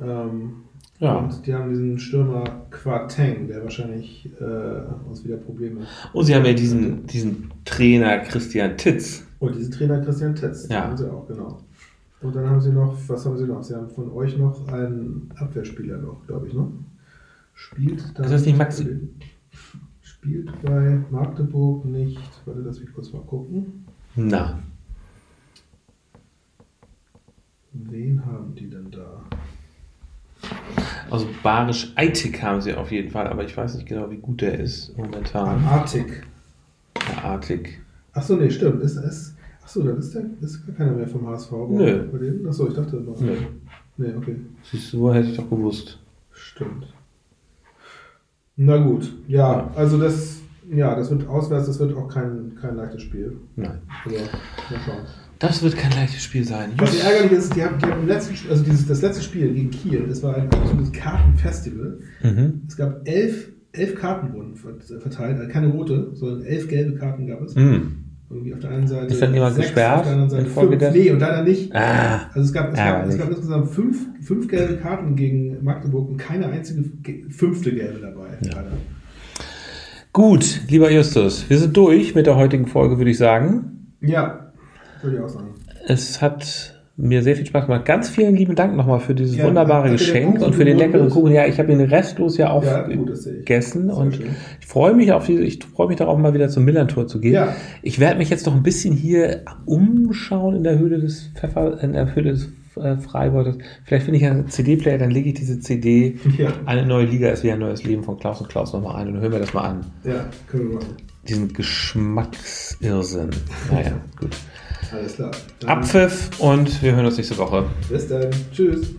Ähm, Ja. Und die haben diesen Stürmer Quateng, der wahrscheinlich äh, uns wieder Probleme. Und sie haben ja diesen, diesen Trainer Christian Titz. Und diesen Trainer Christian Tetz, Ja. haben sie auch, genau. Und dann haben sie noch, was haben sie noch? Sie haben von euch noch einen Abwehrspieler noch, glaube ich, ne? Spielt da. Ist das nicht Maxi? Spielt bei Magdeburg nicht. Warte, lass mich kurz mal gucken. Na, Wen haben die denn da? also Barisch Eitig haben sie auf jeden Fall, aber ich weiß nicht genau, wie gut der ist momentan. Artig. Der Artig. Achso, nee, stimmt. Ist, ist, achso, dann ist, der, ist gar keiner mehr vom HSV. Nö. Bei denen? Achso, ich dachte noch. Nö. Nee, okay. Siehst du, hätte ich doch gewusst. Stimmt. Na gut, ja, also das, ja, das wird auswärts, das wird auch kein, kein leichtes Spiel. Nein. Aber mal schauen. Das wird kein leichtes Spiel sein. Was ärgerlich ist, die haben, die haben im letzten, also dieses, das letzte Spiel gegen Kiel, das war ein absolutes Kartenfestival. Mhm. Es gab elf, elf Karten wurden ver- verteilt, also keine rote, sondern elf gelbe Karten gab es. Mhm. Irgendwie auf der einen Seite. Ist dann jemand sechs, gesperrt Auf der anderen Seite fünf. dessen? Nee, und leider nicht. Ah. Also es gab, es, gab, es gab insgesamt fünf, fünf gelbe Karten gegen Magdeburg und keine einzige ge- fünfte gelbe dabei. Ja. leider. Gut, lieber Justus, wir sind durch mit der heutigen Folge, würde ich sagen. Ja, würde ich auch sagen. Es hat mir sehr viel Spaß gemacht. Ganz vielen lieben Dank nochmal für dieses Ja, wunderbare Geschenk und für den leckeren Kuchen. Ja, ich habe ihn restlos ja Ja, aufgegessen Sehr und schön. ich freue mich auf diese, ich freue mich darauf, mal wieder zum Millantor zu gehen. Ja. Ich werde mich jetzt noch ein bisschen hier umschauen in der Höhle des Pfeffer, in der Höhle des äh, Freibeuters. Vielleicht finde ich einen CD-Player, dann lege ich diese CD. Ja. Eine neue Liga ist wie ein neues Leben von Klaus und Klaus nochmal ein und hören wir das mal an. Ja, können wir machen. Diesen Geschmacksirrsinn. Naja, gut. Alles klar. Dann Abpfiff und wir hören uns nächste Woche. Bis dann. Tschüss.